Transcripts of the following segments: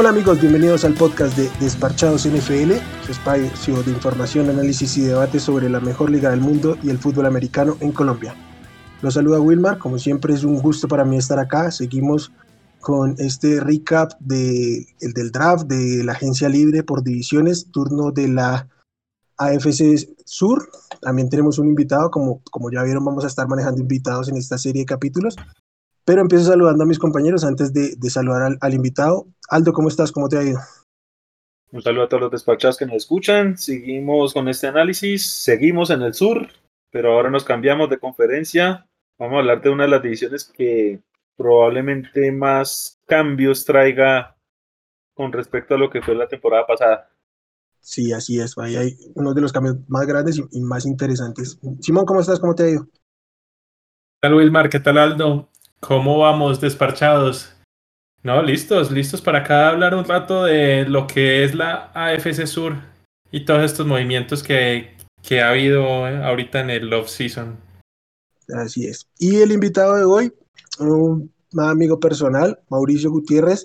Hola amigos, bienvenidos al podcast de Desparchados NFL, su espacio de información, análisis y debate sobre la mejor liga del mundo y el fútbol americano en Colombia. Los saluda Wilmar, como siempre es un gusto para mí estar acá. Seguimos con este recap de, el del draft de la agencia libre por divisiones, turno de la AFC Sur. También tenemos un invitado, como, como ya vieron, vamos a estar manejando invitados en esta serie de capítulos. Pero empiezo saludando a mis compañeros antes de, saludar al, invitado. Aldo, ¿cómo estás? ¿Cómo te ha ido? Un saludo a todos los despachados que nos escuchan. Seguimos con este análisis. Seguimos en el sur, pero ahora nos cambiamos de conferencia. Vamos a hablar de una de las divisiones que probablemente más cambios traiga con respecto a lo que fue la temporada pasada. Sí, así es. Ahí hay uno de los cambios más grandes y, más interesantes. Simón, ¿cómo estás? ¿Cómo te ha ido? ¿Qué tal, Wilmar? ¿Qué tal, Aldo? ¿Cómo vamos desparchados? No, listos, listos para acá hablar un rato de lo que es la AFC Sur y todos estos movimientos que, que ha habido ahorita en el Love Season. Así es. Y el invitado de hoy, un amigo personal, Mauricio Gutiérrez,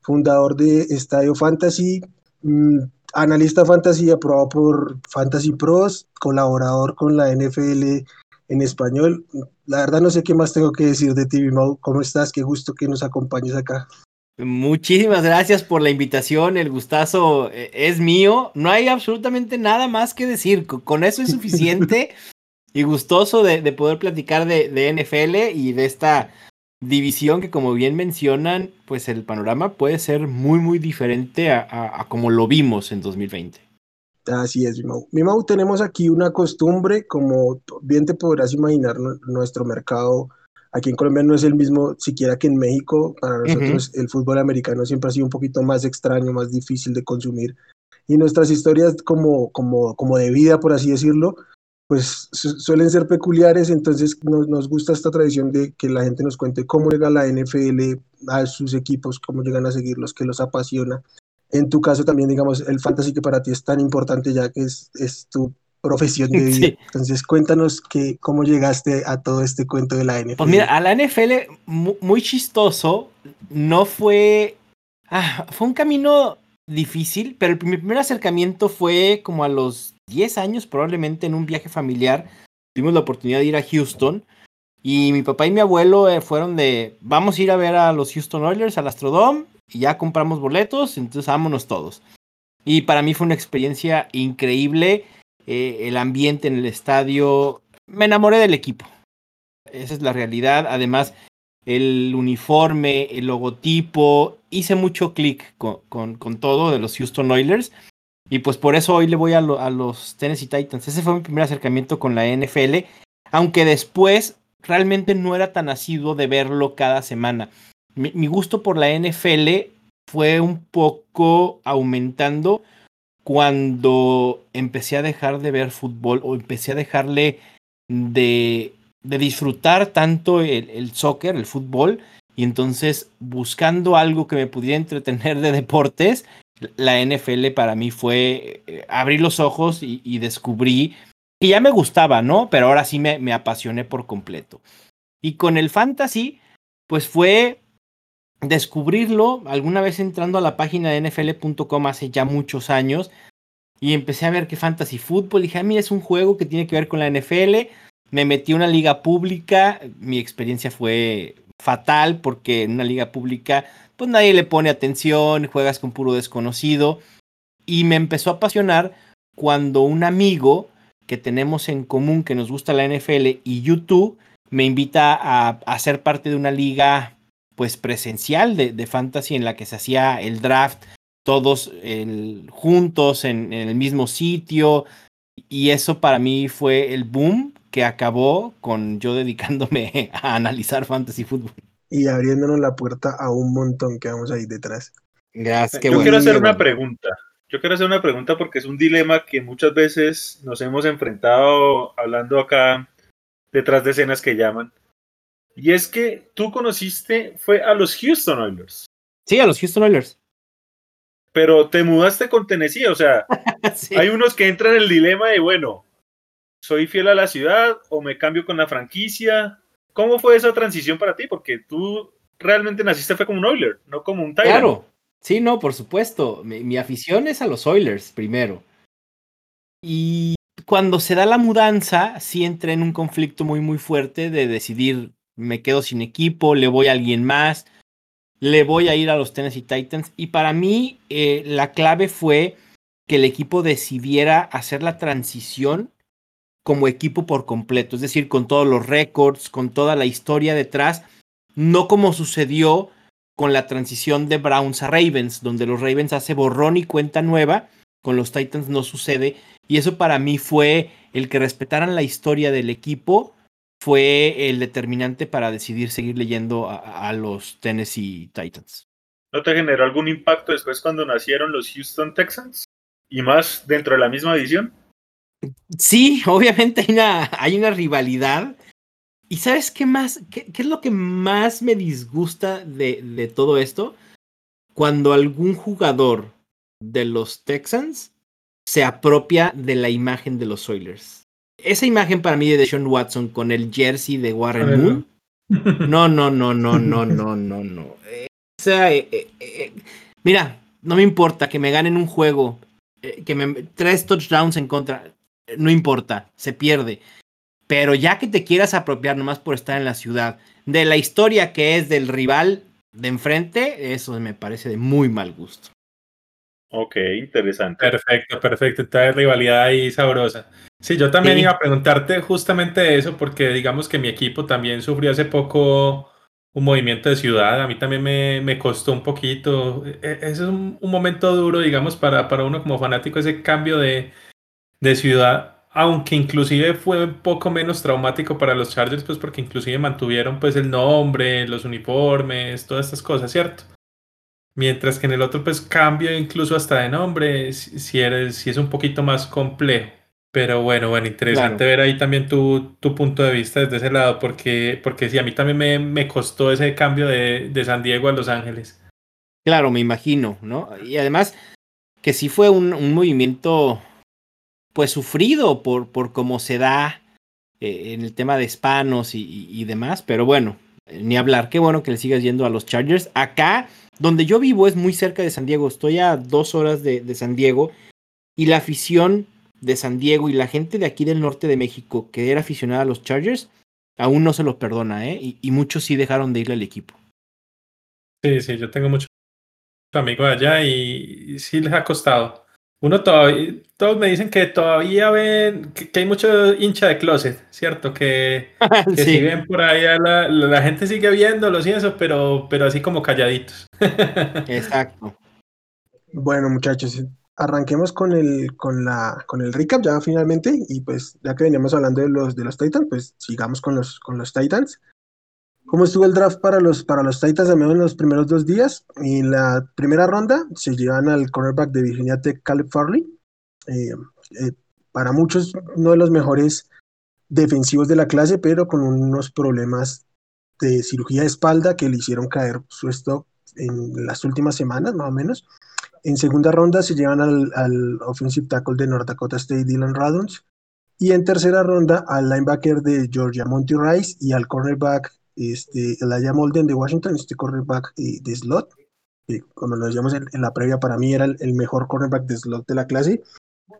fundador de Estadio Fantasy, mm, analista fantasy aprobado por Fantasy Pros, colaborador con la NFL en español. La verdad no sé qué más tengo que decir de ti, Mau. ¿Cómo estás? Qué gusto que nos acompañes acá. Muchísimas gracias por la invitación, el gustazo eh, es mío. No hay absolutamente nada más que decir, con eso es suficiente y gustoso de, poder platicar de, NFL y de esta división que como bien mencionan, pues el panorama puede ser muy muy diferente a, a como lo vimos en 2020. Así es, mi Mau. tenemos aquí una costumbre, como bien te podrás imaginar, nuestro mercado aquí en Colombia no es el mismo siquiera que en México. Para nosotros el fútbol americano siempre ha sido un poquito más extraño, más difícil de consumir. Y nuestras historias como, como, como de vida, por así decirlo, pues suelen ser peculiares, entonces nos, nos, gusta esta tradición de que la gente nos cuente cómo llega la NFL a sus equipos, cómo llegan a seguirlos, qué los apasiona en tu caso también, digamos, el fantasy que para ti es tan importante ya que es, es tu profesión de vida. Entonces, cuéntanos que, cómo llegaste a todo este cuento de la NFL. Pues mira, a la NFL, muy chistoso, no fue... Ah, fue un camino difícil, pero mi primer acercamiento fue como a los 10 años, probablemente en un viaje familiar. Tuvimos la oportunidad de ir a Houston. Y mi papá y mi abuelo eh, fueron de, vamos a ir a ver a los Houston Oilers, al Astrodome, y ya compramos boletos, entonces vámonos todos. Y para mí fue una experiencia increíble, eh, el ambiente en el estadio, me enamoré del equipo. Esa es la realidad, además el uniforme, el logotipo, hice mucho clic con, con, todo de los Houston Oilers. Y pues por eso hoy le voy a, a los Tennessee Titans. Ese fue mi primer acercamiento con la NFL, aunque después realmente no era tan asiduo de verlo cada semana mi, gusto por la NFL fue un poco aumentando cuando empecé a dejar de ver fútbol o empecé a dejarle de, de disfrutar tanto el, el, soccer, el fútbol, y entonces buscando algo que me pudiera entretener de deportes, la NFL para mí fue eh, abrir los ojos y, y descubrí que ya me gustaba, ¿no? Pero ahora sí me, me apasioné por completo. Y con el fantasy, pues fue descubrirlo alguna vez entrando a la página de nfl.com hace ya muchos años y empecé a ver que fantasy fútbol. Dije, ah, mí es un juego que tiene que ver con la NFL. Me metí a una liga pública. Mi experiencia fue fatal porque en una liga pública pues nadie le pone atención, juegas con puro desconocido. Y me empezó a apasionar cuando un amigo que tenemos en común que nos gusta la NFL y YouTube me invita a, a ser parte de una liga pues presencial de, fantasy en la que se hacía el draft todos juntos en, el mismo sitio y eso para mí fue el boom que acabó con yo dedicándome a analizar fantasy fútbol. Y abriéndonos la puerta a un montón que vamos ahí detrás. Gracias. Yo quiero hacer una pregunta. Yo quiero hacer una pregunta porque es un dilema que muchas veces nos hemos enfrentado hablando acá detrás de escenas que llaman. Y es que tú conociste, fue a los Houston Oilers. Sí, a los Houston Oilers. Pero te mudaste con Tennessee, o sea, hay unos que entran en el dilema de, bueno, ¿soy fiel a la ciudad o me cambio con la franquicia? ¿Cómo fue esa transición para ti? Porque tú realmente naciste fue como un Oiler, no como un Tiger. Claro, Sí, no, por supuesto. Mi, afición es a los Oilers primero. Y cuando se da la mudanza, sí entra en un conflicto muy, muy fuerte de decidir, me quedo sin equipo, le voy a alguien más, le voy a ir a los Tennessee Titans. Y para mí, eh, la clave fue que el equipo decidiera hacer la transición como equipo por completo, es decir, con todos los récords, con toda la historia detrás, no como sucedió con la transición de Browns a Ravens, donde los Ravens hace borrón y cuenta nueva, con los Titans no sucede, y eso para mí fue el que respetaran la historia del equipo, fue el determinante para decidir seguir leyendo a, los Tennessee Titans. ¿No te generó algún impacto después cuando nacieron los Houston Texans? Y más dentro de la misma división. Sí, obviamente hay una, hay una rivalidad ¿Y sabes qué más? ¿Qué, es lo que más me disgusta de, todo esto? Cuando algún jugador de los Texans se apropia de la imagen de los Oilers. Esa imagen para mí de Sean Watson con el jersey de Warren Moon. No, no, no, no, no, no, no, no. O sea, eh, eh, eh, mira, no me importa que me ganen un juego, que me tres touchdowns en contra, no importa, se pierde. Pero ya que te quieras apropiar nomás por estar en la ciudad de la historia que es del rival de enfrente, eso me parece de muy mal gusto. Ok, interesante. Perfecto, perfecto. Esta rivalidad ahí sabrosa. Sí, yo también iba a preguntarte justamente eso, porque digamos que mi equipo también sufrió hace poco un movimiento de ciudad. A mí también me, me costó un poquito. E, e, ese es un, momento duro, digamos, para, para uno como fanático, ese cambio de, de ciudad aunque inclusive fue un poco menos traumático para los Chargers, pues porque inclusive mantuvieron pues el nombre, los uniformes, todas estas cosas, ¿cierto? Mientras que en el otro pues cambio incluso hasta de nombre, si, eres, si es un poquito más complejo. Pero bueno, bueno, interesante ver ahí también tu, tu, punto de vista desde ese lado, porque, porque sí, a mí también me, me costó ese cambio de, de San Diego a Los Ángeles. Claro, me imagino, ¿no? Y además que sí fue un, un movimiento pues sufrido por, por cómo se da eh, en el tema de hispanos y, demás, pero bueno, ni hablar, qué bueno que le sigas yendo a los Chargers. Acá, donde yo vivo, es muy cerca de San Diego, estoy a dos horas de, San Diego y la afición de San Diego y la gente de aquí del norte de México que era aficionada a los Chargers, aún no se los perdona, ¿eh? Y, muchos sí dejaron de irle al equipo. Sí, sí, yo tengo muchos amigos allá y sí les ha costado uno todavía, todos me dicen que todavía ven, que, hay mucho hincha de closet, ¿cierto? Que, que si ven por ahí, la, la, gente sigue viéndolos y eso, pero, pero así como calladitos. Exacto. Bueno, muchachos, arranquemos con el, con la, con el recap ya finalmente, y pues ya que veníamos hablando de los, de los Titans, pues sigamos con los, con los Titans. ¿Cómo estuvo el draft para los, para los Titans al menos en los primeros dos días? En la primera ronda se llevan al cornerback de Virginia Tech, Caleb Farley. Eh, eh, para muchos, uno de los mejores defensivos de la clase, pero con unos problemas de cirugía de espalda que le hicieron caer su stock en las últimas semanas, más o menos. En segunda ronda se llevan al, al offensive tackle de North Dakota State, Dylan Radons. Y en tercera ronda al linebacker de Georgia, Monty Rice, y al cornerback este, Elijah Molden de Washington, este cornerback eh, de slot, como lo decíamos en, la previa, para mí era el, mejor cornerback de slot de la clase.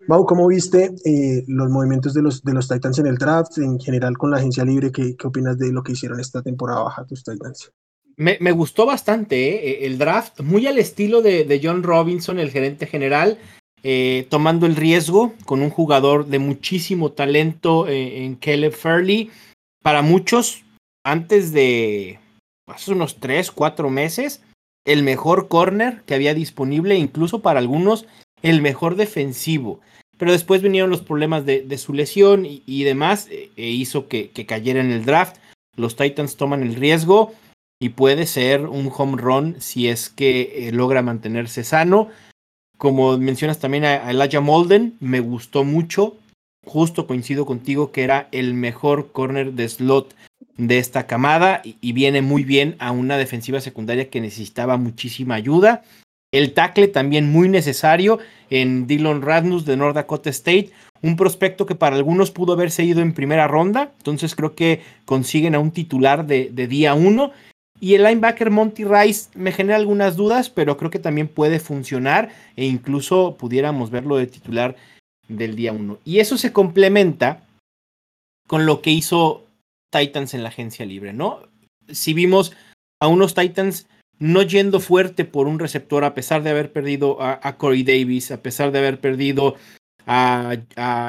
Mau, ¿cómo viste eh, los movimientos de los, de los Titans en el draft, en general con la agencia libre? ¿Qué, qué opinas de lo que hicieron esta temporada baja tus Titans? Me, me gustó bastante eh, el draft, muy al estilo de, de John Robinson, el gerente general, tomando el riesgo con un jugador de muchísimo talento en Caleb Fairley. Para muchos, antes de hace unos 3, 4 meses, el mejor corner que había disponible, incluso para algunos el mejor defensivo. Pero después vinieron los problemas de, su lesión y, demás, e, e hizo que, cayera en el draft. Los Titans toman el riesgo y puede ser un home run si es que eh, logra mantenerse sano. Como mencionas también a Elijah Molden, me gustó mucho. Justo coincido contigo que era el mejor corner de slot de esta camada y, viene muy bien a una defensiva secundaria que necesitaba muchísima ayuda. El tackle también muy necesario en Dylan Radnus de North Dakota State, un prospecto que para algunos pudo haberse ido en primera ronda, entonces creo que consiguen a un titular de, día uno Y el linebacker Monty Rice me genera algunas dudas, pero creo que también puede funcionar e incluso pudiéramos verlo de titular del día 1. Y eso se complementa con lo que hizo Titans en la agencia libre, ¿no? Si vimos a unos Titans no yendo fuerte por un receptor a pesar de haber perdido a, Corey Davis, a pesar de haber perdido a,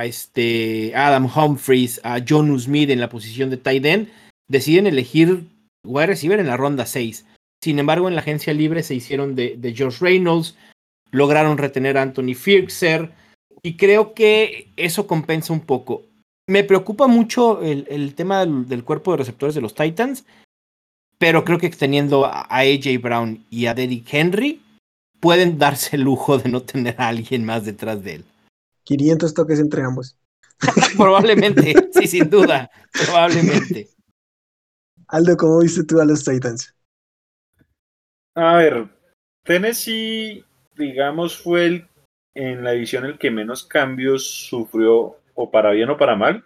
este Adam Humphries, a John Smith en la posición de tight end, deciden elegir wide receiver en la ronda 6. Sin embargo, en la agencia libre se hicieron de, Josh Reynolds, lograron retener a Anthony Firkser y creo que eso compensa un poco. Me preocupa mucho el, tema del, cuerpo de receptores de los Titans, pero creo que teniendo a AJ Brown y a Derrick Henry, pueden darse el lujo de no tener a alguien más detrás de él. 500 toques entre ambos. probablemente, sí, sin duda, probablemente. Aldo, ¿cómo viste tú a los Titans? A ver, Tennessee, digamos, fue el en la división el que menos cambios sufrió, o para bien o para mal.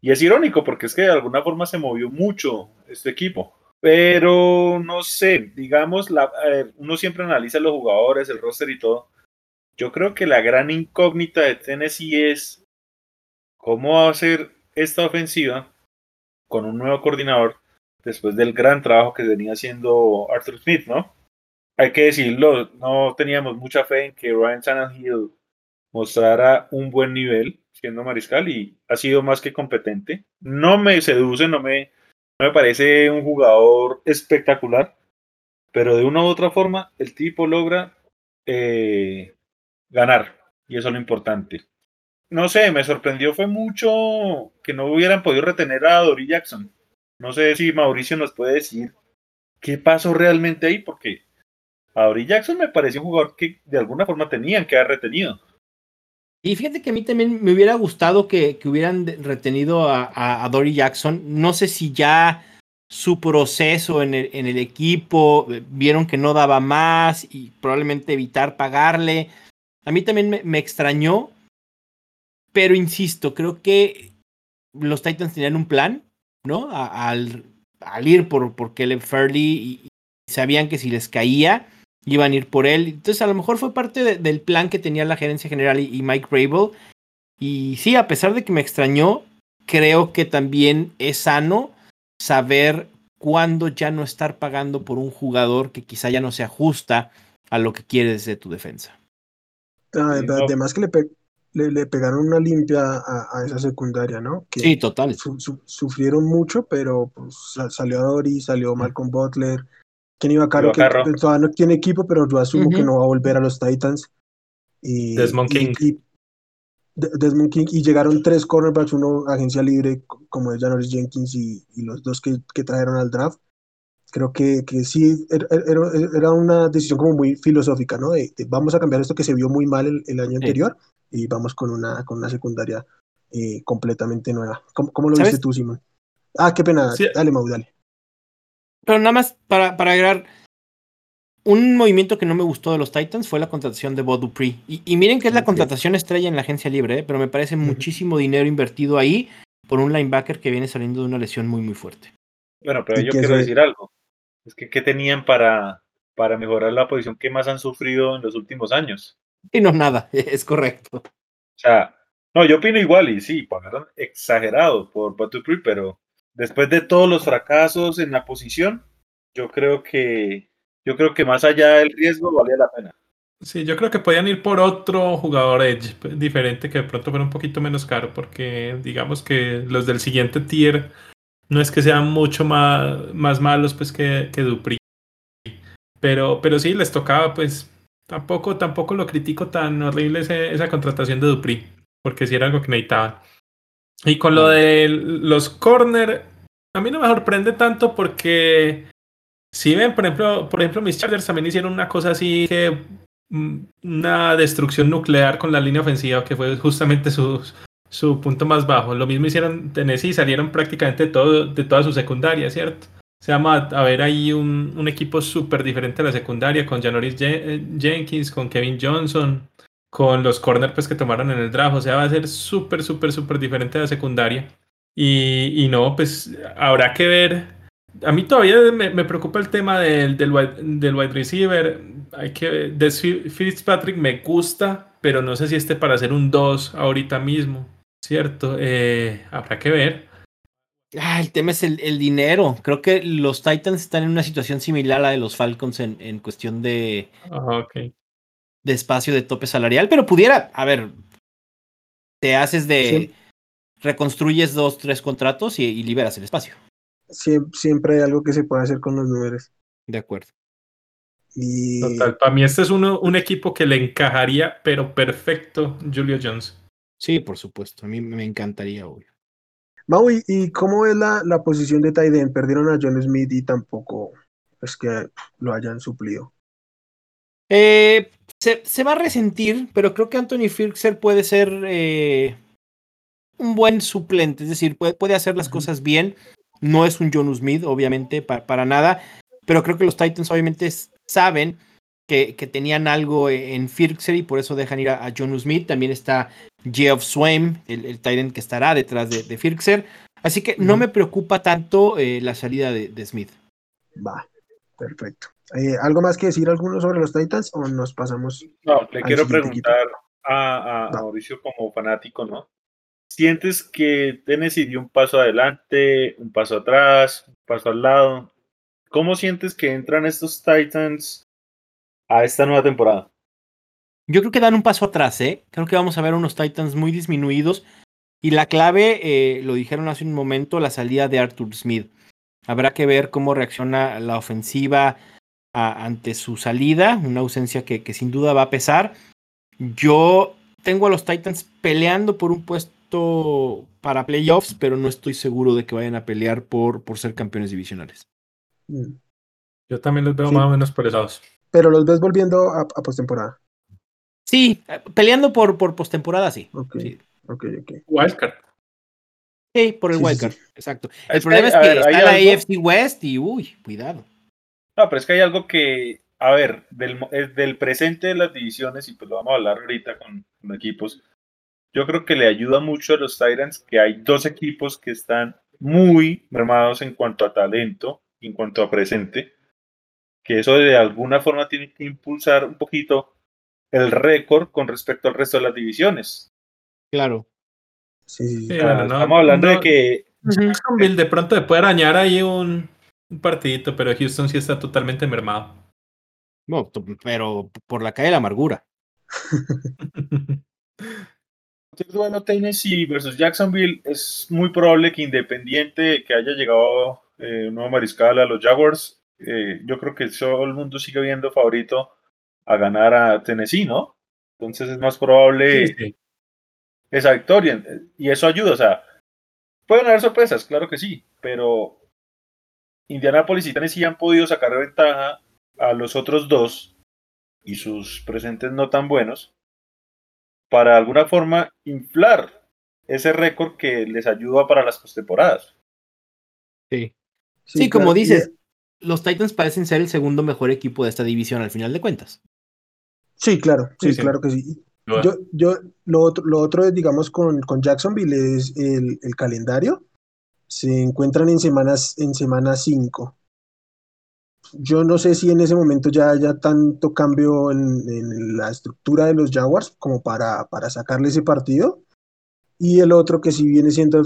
Y es irónico porque es que de alguna forma se movió mucho este equipo. Pero no sé, digamos, la, uno siempre analiza los jugadores, el roster y todo. Yo creo que la gran incógnita de Tennessee es cómo va a ser esta ofensiva con un nuevo coordinador después del gran trabajo que venía haciendo Arthur Smith, ¿no? Hay que decirlo, no teníamos mucha fe en que Ryan Tannehill mostrara un buen nivel siendo mariscal y ha sido más que competente. No me seduce, no me, no me parece un jugador espectacular, pero de una u otra forma el tipo logra eh, ganar y eso es lo importante. No sé, me sorprendió fue mucho que no hubieran podido retener a Dory Jackson. No sé si Mauricio nos puede decir qué pasó realmente ahí, porque a Dory Jackson me pareció un jugador que de alguna forma tenían que haber retenido. Y fíjate que a mí también me hubiera gustado que, hubieran retenido a, a, Dory Jackson. No sé si ya su proceso en el, en el, equipo eh, vieron que no daba más y probablemente evitar pagarle. A mí también me, me extrañó, pero insisto, creo que los Titans tenían un plan ¿no? al, al, ir por, por Caleb Fairley y, sabían que si les caía iban a ir por él. Entonces a lo mejor fue parte del plan que tenía la gerencia general y, Mike Rabel. Y sí, a pesar de que me extrañó, creo que también es sano saber cuándo ya no estar pagando por un jugador que quizá ya no se ajusta a lo que quieres de tu defensa. Además que le, le, pegaron una limpia a, esa secundaria, ¿no? Que sí, total. sufrieron mucho, pero pues, salió Dory, salió Malcolm Butler, Kenny Vaccaro, que todavía no tiene equipo, pero yo asumo que no va a volver a los Titans. Y, Desmond King. Y, Desmond King, y llegaron tres cornerbacks, uno agencia libre, como es Janoris Jenkins, y, los dos que, que, trajeron al draft. Creo que, que sí, er, er, era, era, una decisión como muy filosófica, ¿no? De, vamos a cambiar esto que se vio muy mal el, el año anterior y vamos con una, con una secundaria eh, completamente nueva. ¿Cómo, lo viste tú, Simón? Ah, qué pena. Dale, Mau, dale. Pero nada más para, para agregar, un movimiento que no me gustó de los Titans fue la contratación de Bob Dupree. Y, miren que es la contratación estrella en la agencia libre, ¿eh? pero me parece muchísimo dinero invertido ahí por un linebacker que viene saliendo de una lesión muy, muy fuerte. Bueno, pero yo quiero decir algo. Es que, ¿qué tenían para, para mejorar la posición que más han sufrido en los últimos años? Y no nada, es correcto. O sea, no, yo opino igual y sí, pagaron exagerado por Batupri, pero después de todos los fracasos en la posición, yo creo que yo creo que más allá del riesgo valía la pena. Sí, yo creo que podían ir por otro jugador Edge diferente que de pronto fuera un poquito menos caro, porque digamos que los del siguiente tier no es que sean mucho más, más malos pues que, que Dupri. Pero, pero sí, les tocaba pues Tampoco, tampoco lo critico tan horrible esa contratación de Dupri, porque si era algo que necesitaban. Y con lo de los corner, a mí no me sorprende tanto porque si ven, por ejemplo, por ejemplo, mis Chargers también hicieron una cosa así que mm, una destrucción nuclear con la línea ofensiva, que fue justamente su, su punto más bajo. Lo mismo hicieron Tennessee, salieron prácticamente todo, de toda su secundaria, ¿cierto? se llama a ver ahí un, un equipo súper diferente a la secundaria, con Janoris eh, Jenkins, con Kevin Johnson, con los corners pues, que tomaron en el draft. O sea, va a ser súper, súper, súper diferente a la secundaria. Y, y, no, pues habrá que ver a mí todavía me, preocupa el tema del, del, wide, receiver. Hay que de Fitzpatrick me gusta, pero no sé si esté para hacer un 2 ahorita mismo. ¿Cierto? Eh, habrá que ver. Ah, el tema es el, dinero. Creo que los Titans están en una situación similar a la de los Falcons en, en cuestión de, ah, de espacio de tope salarial, pero pudiera, a ver, te haces de, reconstruyes dos, tres contratos y, liberas el espacio. siempre hay algo que se puede hacer con los números. De acuerdo. Y... Total, para mí este es uno, un equipo que le encajaría, pero perfecto, Julio Jones. Sí, por supuesto, a mí me encantaría, obvio. Maui, ¿y cómo es la, la posición de Tyden? Perdieron a John Smith y tampoco es que lo hayan suplido. Eh, se, va a resentir, pero creo que Anthony Firkser puede ser eh, un buen suplente, es decir, puede, puede hacer las cosas bien. No es un John Smith, obviamente, para nada, pero creo que los Titans obviamente saben que, que tenían algo en Firkser y por eso dejan ir a, John Smith. También está Geoff Swaim, el, el Titan que estará detrás de, de Firkser. Así que no me preocupa tanto eh, la salida de, de, Smith. Va, perfecto. Eh, ¿Algo más que decir alguno sobre los Titans o nos pasamos? No, le quiero preguntar a, a Mauricio como fanático, ¿no? ¿Sientes que Tennessee dio un paso adelante, un paso atrás, un paso al lado? ¿Cómo sientes que entran estos Titans a esta nueva temporada? Yo creo que dan un paso atrás, ¿eh? Creo que vamos a ver unos Titans muy disminuidos. Y la clave, eh, lo dijeron hace un momento, la salida de Arthur Smith. Habrá que ver cómo reacciona la ofensiva ante su salida, una ausencia que, que sin duda va a pesar. Yo tengo a los Titans peleando por un puesto para playoffs, pero no estoy seguro de que vayan a pelear por, por ser campeones divisionales. Mm. Yo también los veo más o menos peleados. Pero los ves volviendo a, a postemporada. Sí, eh, peleando por, por postemporada, sí. Ok, sí. ok, ok. Wildcard. Sí, por el wildcard, exacto. El problema es que está la AFC West y, uy, cuidado. No, pero es que hay algo que, a ver, del, del presente de las divisiones, y pues lo vamos a hablar ahorita con, con equipos, yo creo que le ayuda mucho a los Tyrants que hay dos equipos que están muy mermados en cuanto a talento, en cuanto a presente, que eso de alguna forma tiene que impulsar un poquito el récord con respecto al resto de las divisiones. Claro. Sí, estamos hablando de que Jacksonville de pronto le puede arañar ahí un, un partidito, pero Houston sí está totalmente mermado. No, pero por la calle de la amargura. el duelo Tennessee versus Jacksonville es muy probable que independiente que haya llegado eh, un nuevo mariscal a los Jaguars, eh, yo creo que todo el mundo sigue viendo favorito a ganar a Tennessee, ¿no? Entonces es más probable esa victoria y eso ayuda, o sea, pueden haber sorpresas, claro que sí, pero Indianapolis y Tennessee han podido sacar ventaja a los otros dos y sus presentes no tan buenos para de alguna forma inflar ese récord que les ayuda para las postemporadas. Sí. Sí, como dices, los Titans parecen ser el segundo mejor equipo de esta división al final de cuentas. Sí, claro, sí, claro que sí. Yo, yo, lo otro, lo otro es, digamos, con, con Jacksonville es el, el, calendario. Se encuentran en semanas, en semana 5 yo no sé si en ese momento ya haya tanto cambio en, la estructura de los Jaguars como para, para sacarle ese partido. Y el otro que si viene siendo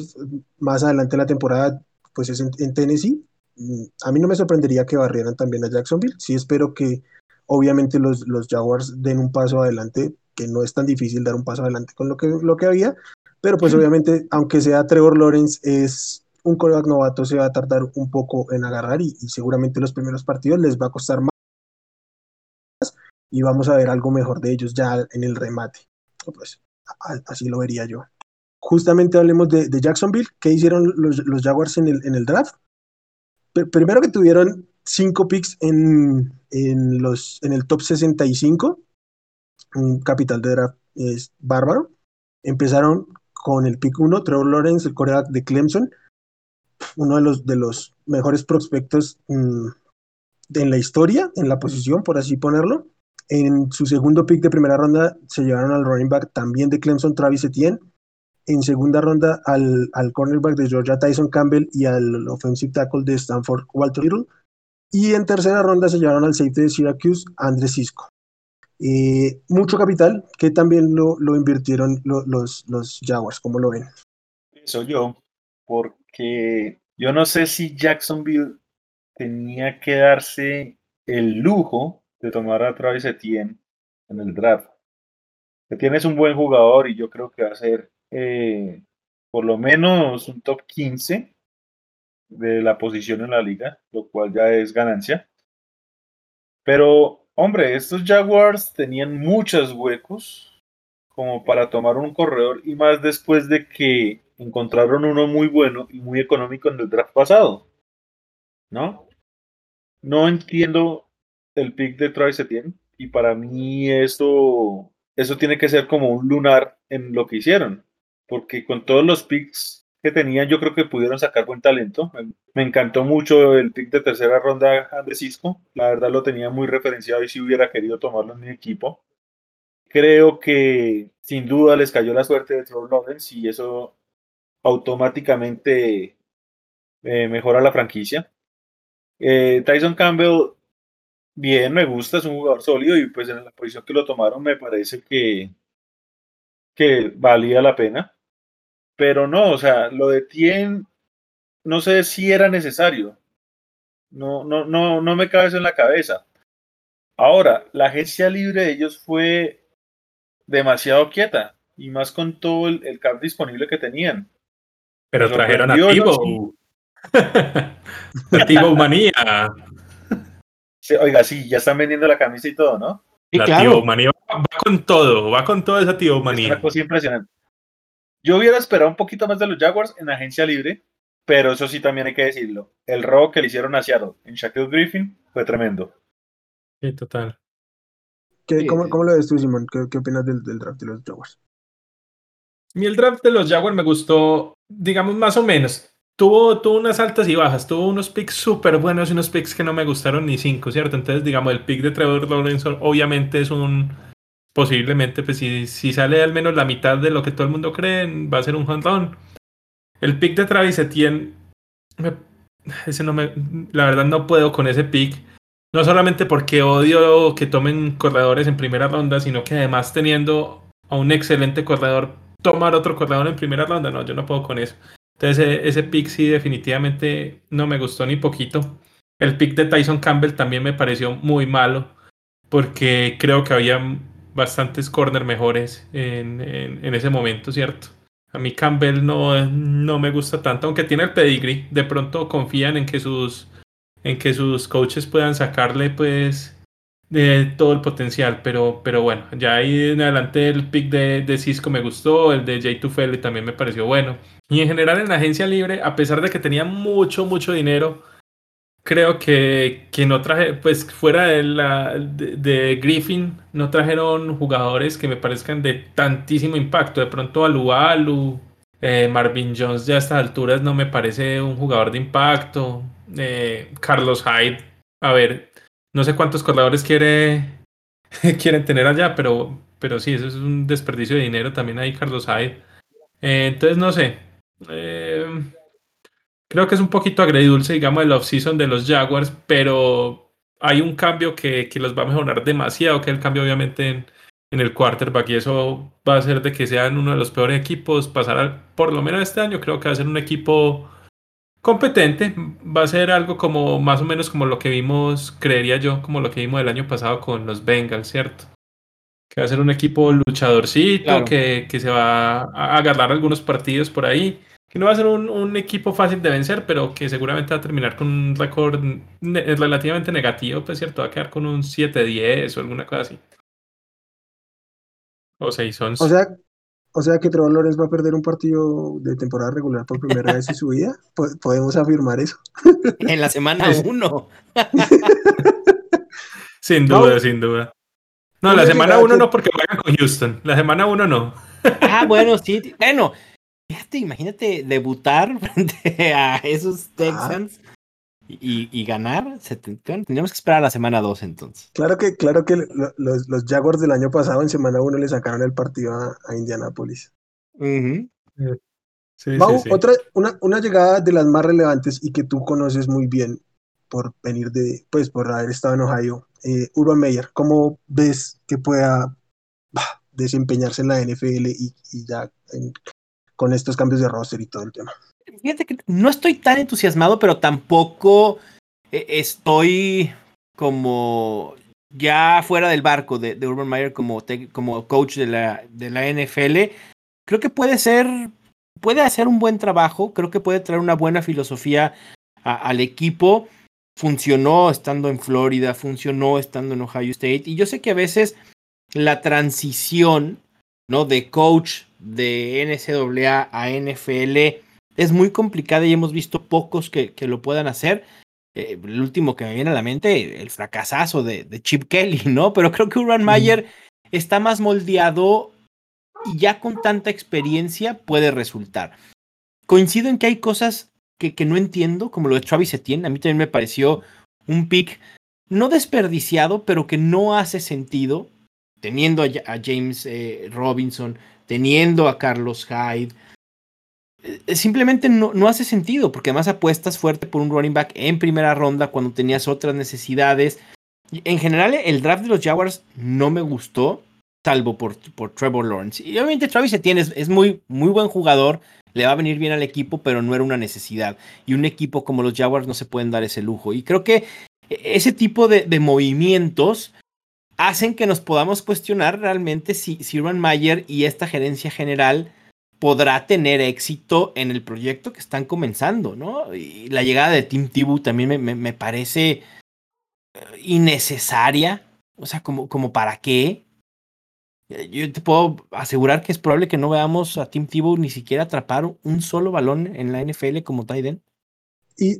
más adelante la temporada, pues es en, Tennessee. Mm, a mí no me sorprendería que barrieran también a Jacksonville. Sí espero que obviamente los, los Jaguars den un paso adelante, que no es tan difícil dar un paso adelante con lo que, lo que había. Pero pues obviamente, aunque sea Trevor Lawrence, es un coreback novato se va a tardar un poco en agarrar y, seguramente los primeros partidos les va a costar más y vamos a ver algo mejor de ellos ya en el remate. Pues así lo vería yo. Justamente hablemos de, Jacksonville. ¿Qué hicieron los, Jaguars en el, draft? primero que tuvieron cinco picks en, en, los, en el top 65, un capital de draft es bárbaro. Empezaron con el pick 1, Trevor Lawrence, el coreback de Clemson, uno de los, de los mejores prospectos mm, en la historia, en la posición, por así ponerlo. En su segundo pick de primera ronda se llevaron al running back también de Clemson, Travis Etienne. en segunda ronda al, al cornerback de Georgia Tyson Campbell y al offensive tackle de Stanford Walter Little. Y en tercera ronda se llevaron al safety de Syracuse, Andrés Cisco. Eh, mucho capital que también lo, lo invirtieron los, los Jaguars, ¿cómo lo ven? Soy yo, porque yo no sé si Jacksonville tenía que darse el lujo de tomar a Travis Etienne en el draft. Etienne es un buen jugador y yo creo que va a ser eh, por lo menos un top 15 de la posición en la liga, lo cual ya es ganancia. Pero, hombre, estos Jaguars tenían muchos huecos como para tomar un corredor y más después de que encontraron uno muy bueno y muy económico en el draft pasado. ¿No? No entiendo el pick de Travis Etienne y para mí eso, eso tiene que ser como un lunar en lo que hicieron, porque con todos los picks que tenían yo creo que pudieron sacar buen talento. Me encantó mucho el pick de tercera ronda de Cisco, la verdad lo tenía muy referenciado y si hubiera querido tomarlo en mi equipo. Creo que sin duda les cayó la suerte de Trevor Lawrence y eso automáticamente eh, mejora la franquicia. Eh, Tyson Campbell, bien, me gusta, es un jugador sólido y pues en la posición que lo tomaron me parece que, que valía la pena. Pero no, o sea, lo de Tien, no sé si era necesario. No, no, no, no me cabe eso en la cabeza. Ahora, la agencia libre de ellos fue demasiado quieta y más con todo el, el cap disponible que tenían. Pero trajeron a Tibo. a Tibo Manía. oiga, sí, ya están vendiendo la camisa y todo, ¿no? la claro. Manía va, con todo, va con todo esa Tibo Manía. Es una cosa impresionante. Yo hubiera esperado un poquito más de los Jaguars en agencia libre, pero eso sí también hay que decirlo. El robo que le hicieron a Seattle en Shaquille Griffin fue tremendo. Sí, total. cómo, cómo, lo ves tú, Simón? ¿Qué, opinas del, del draft de los Jaguars? Mi el draft de los Jaguars me gustó, digamos, más o menos. Tuvo, tuvo unas altas y bajas, tuvo unos picks súper buenos y unos picks que no me gustaron ni cinco, ¿cierto? Entonces, digamos, el pick de Trevor Lawrence obviamente es un, posiblemente, pues si, si sale al menos la mitad de lo que todo el mundo cree, va a ser un home El pick de Travis Etienne, ese no me, la verdad no puedo con ese pick. No solamente porque odio que tomen corredores en primera ronda, sino que además teniendo a un excelente corredor tomar otro corredor en primera ronda. No, yo no puedo con eso. Entonces e, ese, pick sí definitivamente no me gustó ni poquito. El pick de Tyson Campbell también me pareció muy malo porque creo que había bastantes corners mejores en, en, ese momento, ¿cierto? A mí Campbell no, no me gusta tanto, aunque tiene el pedigree. De pronto confían en que sus, en que sus coaches puedan sacarle pues de todo el potencial, pero, pero bueno, ya ahí en adelante el pick de, de Cisco me gustó, el de Jay Tufeli también me pareció bueno. Y en general en la agencia libre, a pesar de que tenía mucho, mucho dinero, creo que, que no traje, pues fuera de, la, de, Griffin, no trajeron jugadores que me parezcan de tantísimo impacto. De pronto Alu eh, Marvin Jones ya a estas alturas no me parece un jugador de impacto. Eh, Carlos Hyde, a ver, no sé cuántos corredores quiere, quieren tener allá, pero, pero sí, eso es un desperdicio de dinero también ahí, Carlos Hyde. Eh, entonces, no sé. Eh, creo que es un poquito agridulce, digamos, el off-season de los Jaguars, pero hay un cambio que, que, los va a mejorar demasiado, que el cambio obviamente en, en, el quarterback, y eso va a hacer de que sean uno de los peores equipos, pasar por lo menos este año, creo que va a ser un equipo competente. Va a ser algo como más o menos como lo que vimos, creería yo, como lo que vimos el año pasado con los Bengals, ¿cierto? Que va a ser un equipo luchadorcito, que, que, se va a agarrar algunos partidos por ahí. Que no va a ser un, un, equipo fácil de vencer, pero que seguramente va a terminar con un récord relativamente negativo, pues cierto, va a quedar con un 7-10 o alguna cosa así. O 6 O sea, o sea que Trevor Lawrence va a perder un partido de temporada regular por primera vez en su vida. ¿Podemos afirmar eso? En la semana 1. sin duda, sin duda. No, la semana 1 no porque juegan con Houston. La semana 1 no. Ah, bueno, sí. Bueno, fíjate, imagínate debutar frente a esos Texans y, ganar, tendríamos que esperar a la semana 2 entonces. Claro que, claro que los, los, Jaguars del año pasado en semana 1 le sacaron el partido a, Indianapolis. otra, una, una, llegada de las más relevantes y que tú conoces muy bien por venir de, pues por haber estado en Ohio, eh, Urban Meyer, ¿cómo ves que pueda desempeñarse en la NFL y, ya con estos cambios de roster y todo el tema? Fíjate que no estoy tan entusiasmado, pero tampoco eh, estoy como ya fuera del barco de, Urban Meyer como, como coach de la, de la NFL. Creo que puede ser, puede hacer un buen trabajo, creo que puede traer una buena filosofía al equipo. Funcionó estando en Florida, funcionó estando en Ohio State. Y yo sé que a veces la transición ¿no? de coach de NCAA a NFL es muy complicada y hemos visto pocos que, que lo puedan hacer. Eh, el último que me viene a la mente, el fracasazo de, Chip Kelly, ¿no? Pero creo que Urban Mayer está más moldeado y ya con tanta experiencia puede resultar. Coincido en que hay cosas que, que no entiendo, como lo de Travis Etienne. A mí también me pareció un pick no desperdiciado, pero que no hace sentido, teniendo a, James eh, Robinson, teniendo a Carlos Hyde, eh, simplemente no, no, hace sentido, porque además apuestas fuerte por un running back en primera ronda cuando tenías otras necesidades. En general, el draft de los Jaguars no me gustó, salvo por, por Trevor Lawrence. Y obviamente Travis Etienne es, es, muy, muy buen jugador, le va a venir bien al equipo, pero no era una necesidad. Y un equipo como los Jaguars no se pueden dar ese lujo. Y creo que ese tipo de, de movimientos hacen que nos podamos cuestionar realmente si, si Urban Mayer y esta gerencia general podrá tener éxito en el proyecto que están comenzando, ¿no? Y la llegada de Tim Tibu también me, parece eh, innecesaria, o sea, como, como para qué. Yo te puedo asegurar que es probable que no veamos a Tim Tebow ni siquiera atrapar un solo balón en la NFL como Tyden.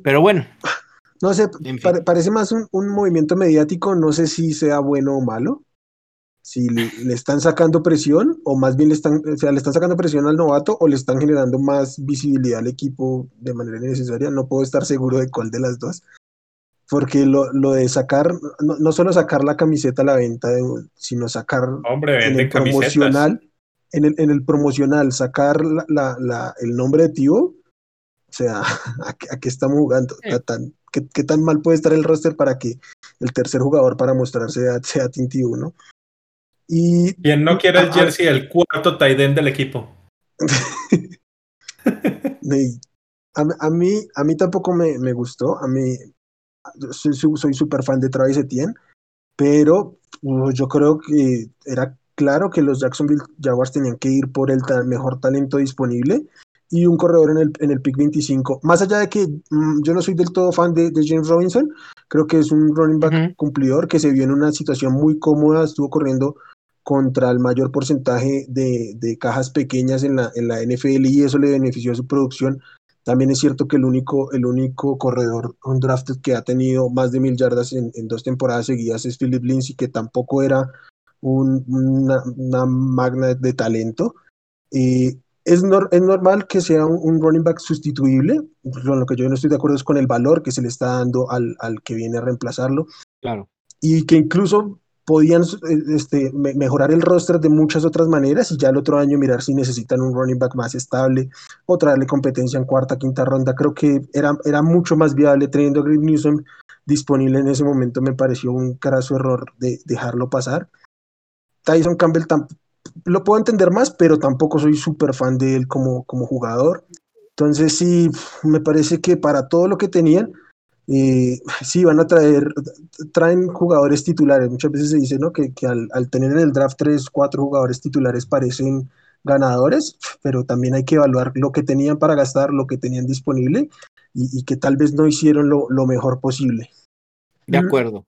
Pero bueno. No sé, parece más un, un, movimiento mediático, no sé si sea bueno o malo si le, están sacando presión o más bien le están, o sea, le están sacando presión al novato o le están generando más visibilidad al equipo de manera innecesaria. No puedo estar seguro de cuál de las dos. Porque lo, lo de sacar, no, solo sacar la camiseta a la venta, sino sacar en el promocional, en el, en el promocional, sacar la, la, el nombre de Tío, o sea, ¿a, qué estamos jugando? Tan, ¿qué, tan mal puede estar el roster para que el tercer jugador para mostrarse sea, Tintivo, ¿no? Y, Quien no quiere el jersey, el cuarto Taiden del equipo. a, mí, a mí tampoco me, me gustó. A mí soy súper fan de Travis Etienne, pero uh, yo creo que era claro que los Jacksonville Jaguars tenían que ir por el mejor talento disponible y un corredor en el, en el pick 25. Más allá de que mm, yo no soy del todo fan de, de, James Robinson, creo que es un running back cumplidor que se vio en una situación muy cómoda, estuvo corriendo contra el mayor porcentaje de, cajas pequeñas en la, en la NFL y eso le benefició a su producción. También es cierto que el único, el único corredor undrafted que ha tenido más de mil yardas en, dos temporadas seguidas es Philip Lindsay, que tampoco era una, magna de talento. Eh, es, es, normal que sea un, running back sustituible. Con lo que yo no estoy de acuerdo es con el valor que se le está dando al, al que viene a reemplazarlo. Claro. Y que incluso podían este, mejorar el roster de muchas otras maneras y ya el otro año mirar si necesitan un running back más estable o traerle competencia en cuarta, quinta ronda. Creo que era, era mucho más viable teniendo a Greg Newsom disponible en ese momento. Me pareció un carazo error de dejarlo pasar. Tyson Campbell lo puedo entender más, pero tampoco soy súper fan de él como, como jugador. Entonces sí, me parece que para todo lo que tenían, eh, sí, van a traer, traen jugadores titulares. Muchas veces se dice ¿no? que, que al, tener en el draft tres, cuatro jugadores titulares parecen ganadores, pero también hay que evaluar lo que tenían para gastar, lo que tenían disponible y, y que tal vez no hicieron lo, lo mejor posible. De acuerdo.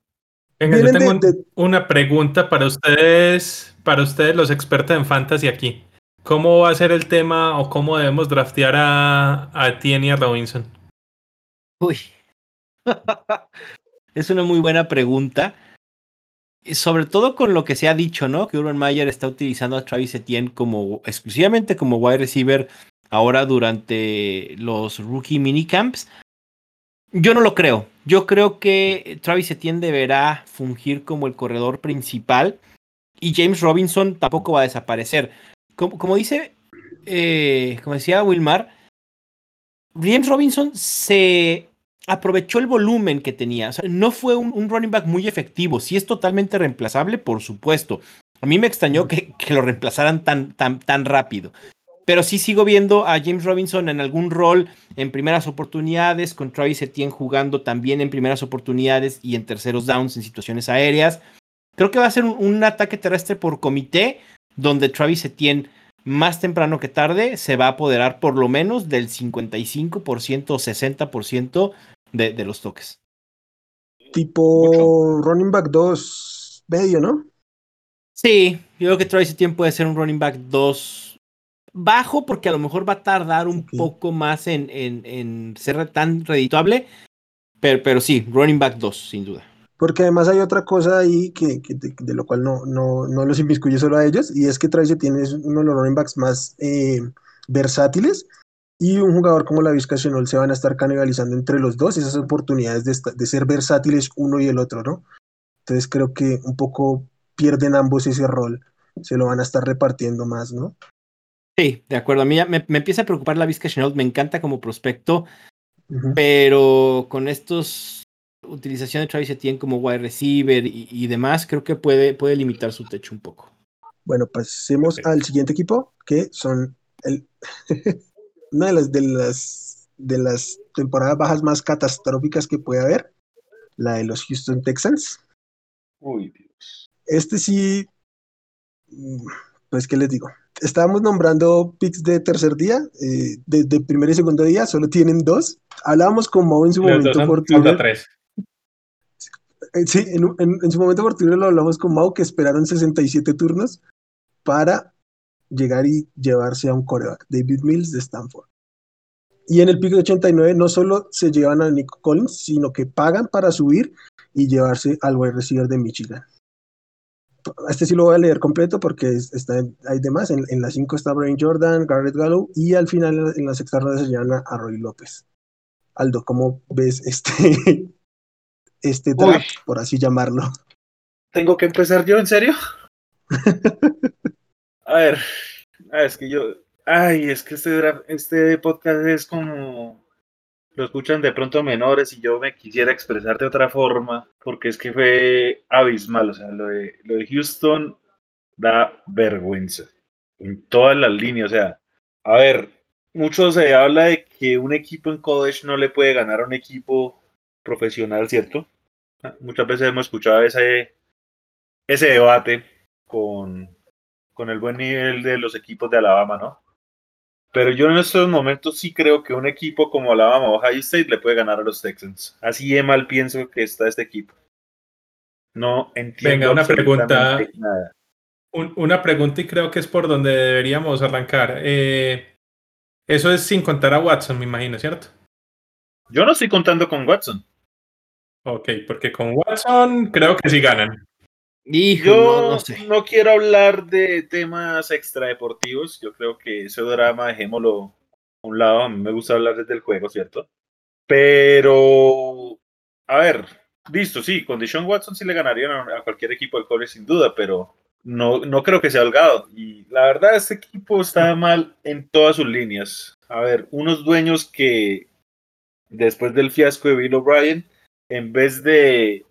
Venga, yo tengo de, de... una pregunta para ustedes, para ustedes los expertos en fantasy aquí. ¿Cómo va a ser el tema o cómo debemos draftear a, a y a Robinson? Uy, es una muy buena pregunta. Sobre todo con lo que se ha dicho, ¿no? Que Urban Mayer está utilizando a Travis Etienne como exclusivamente como wide receiver ahora durante los rookie minicamps. Yo no lo creo. Yo creo que Travis Etienne deberá fungir como el corredor principal y James Robinson tampoco va a desaparecer. Como, como dice eh, como decía Wilmar, James Robinson se aprovechó el volumen que tenía. no fue un, running back muy efectivo. Si es totalmente reemplazable, por supuesto. A mí me extrañó que, lo reemplazaran tan, tan, tan rápido. Pero sí sigo viendo a James Robinson en algún rol en primeras oportunidades, con Travis Etienne jugando también en primeras oportunidades y en terceros downs en situaciones aéreas. Creo que va a ser un, ataque terrestre por comité, donde Travis Etienne más temprano que tarde se va a apoderar por lo menos del 55% o 60% de, de los toques. Tipo running back 2 medio, ¿no? Sí, yo creo que Travis Etienne puede ser un running back 2 bajo porque a lo mejor va a tardar un poco más en, en, ser tan redituable, pero, pero sí, running back 2, sin duda. Porque además hay otra cosa ahí que, de, lo cual no, no, no, los inviscuye solo a ellos, y es que Travis Etienne es uno de los running backs más eh, versátiles y un jugador como la Vizca se van a estar canibalizando entre los dos esas oportunidades de, ser versátiles uno y el otro, ¿no? Entonces creo que un poco pierden ambos ese rol, se lo van a estar repartiendo más, ¿no? Sí, de acuerdo. A mí me, empieza a preocupar la Vizca me encanta como prospecto, pero con estos utilización de Travis Etienne como wide receiver y, demás, creo que puede, puede limitar su techo un poco. Bueno, pasemos al siguiente equipo, que son el una de las, de las, de las temporadas bajas más catastróficas que puede haber, la de los Houston Texans. Uy, Dios. Este sí, pues, ¿qué les digo? Estábamos nombrando picks de tercer día, eh, de, primer y segundo día, solo tienen dos. Hablábamos con Mo en su momento por Twitter. Eh, sí, en, en, su momento por Twitter lo hablamos con Mau que esperaron 67 turnos para llegar y llevarse a un coreback, David Mills de Stanford. Y en el pico de 89 no solo se llevan a Nick Collins, sino que pagan para subir y llevarse al wide receiver de Michigan. Este sí lo voy a leer completo porque está, hay demás. En, en la 5 está Brian Jordan, Garrett Gallow y al final en la sexta ronda se llevan a, Roy López. Aldo, ¿cómo ves este, este draft, por así llamarlo? ¿Tengo que empezar yo, en serio? A ver, ah, es que yo, ay, es que este, este podcast es como, lo escuchan de pronto menores y yo me quisiera expresar de otra forma, porque es que fue abismal, o sea, lo de, de Houston da vergüenza en todas las líneas, o sea, a ver, mucho se habla de que un equipo en college no le puede ganar a un equipo profesional, ¿cierto? Ah, muchas veces hemos escuchado ese, ese debate con, con el buen nivel de los equipos de Alabama, ¿no? Pero yo en estos momentos sí creo que un equipo como Alabama o Ohio State le puede ganar a los Texans. Así de mal pienso que está este equipo. No entiendo. Venga, una pregunta. una pregunta y creo que es por donde deberíamos arrancar. Eh, eso es sin contar a Watson, me imagino, ¿cierto? Yo no estoy contando con Watson. Ok, porque con Watson creo que sí ganan. Yo no, quiero hablar de temas extradeportivos. Yo creo que ese drama dejémoslo a un lado. A mí me gusta hablar desde el juego, ¿cierto? Pero, a ver, listo, sí, con Deshaun Watson sí le ganarían a, cualquier equipo del college sin duda, pero no, no creo que sea holgado. Y la verdad, este equipo está mal en todas sus líneas. A ver, unos dueños que después del fiasco de Bill O'Brien, en vez de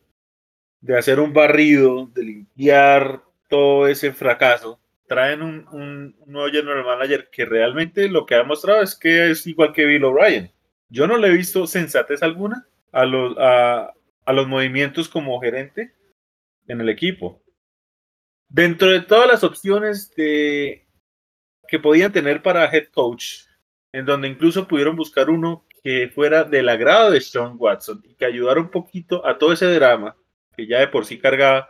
de hacer un barrido, de limpiar todo ese fracaso, traen un, un, nuevo general manager que realmente lo que ha demostrado es que es igual que Bill O'Brien. Yo no le he visto sensatez alguna a los, a, a los movimientos como gerente en el equipo. Dentro de todas las opciones de, que podían tener para head coach, en donde incluso pudieron buscar uno que fuera del agrado de Sean Watson y que ayudara un poquito a todo ese drama, que ya de por sí cargaba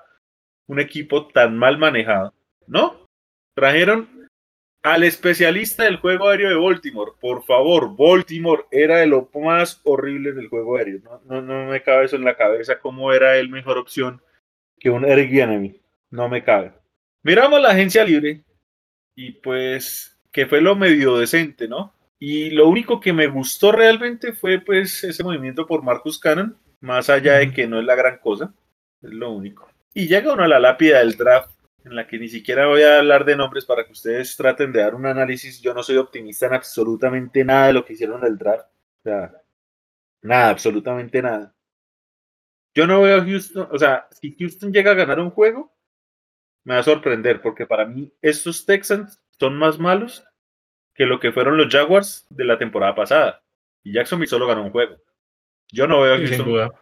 un equipo tan mal manejado. ¿No? Trajeron al especialista del juego aéreo de Baltimore. Por favor, Baltimore era de lo más horrible del juego aéreo. No, no, me cabe eso en la cabeza cómo era el mejor opción que un Eric Enemy. No me cabe. Miramos la agencia libre y pues que fue lo medio decente, ¿no? Y lo único que me gustó realmente fue pues ese movimiento por Marcus Cannon, más allá de que no es la gran cosa. Es lo único. Y llega uno a la lápida del draft en la que ni siquiera voy a hablar de nombres para que ustedes traten de dar un análisis. Yo no soy optimista en absolutamente nada de lo que hicieron en el draft. O sea, nada, absolutamente nada. Yo no veo a Houston, o sea, si Houston llega a ganar un juego, me va a sorprender, porque para mí estos Texans son más malos que lo que fueron los Jaguars de la temporada pasada. Y Jacksonville solo ganó un juego. Yo no veo a Houston.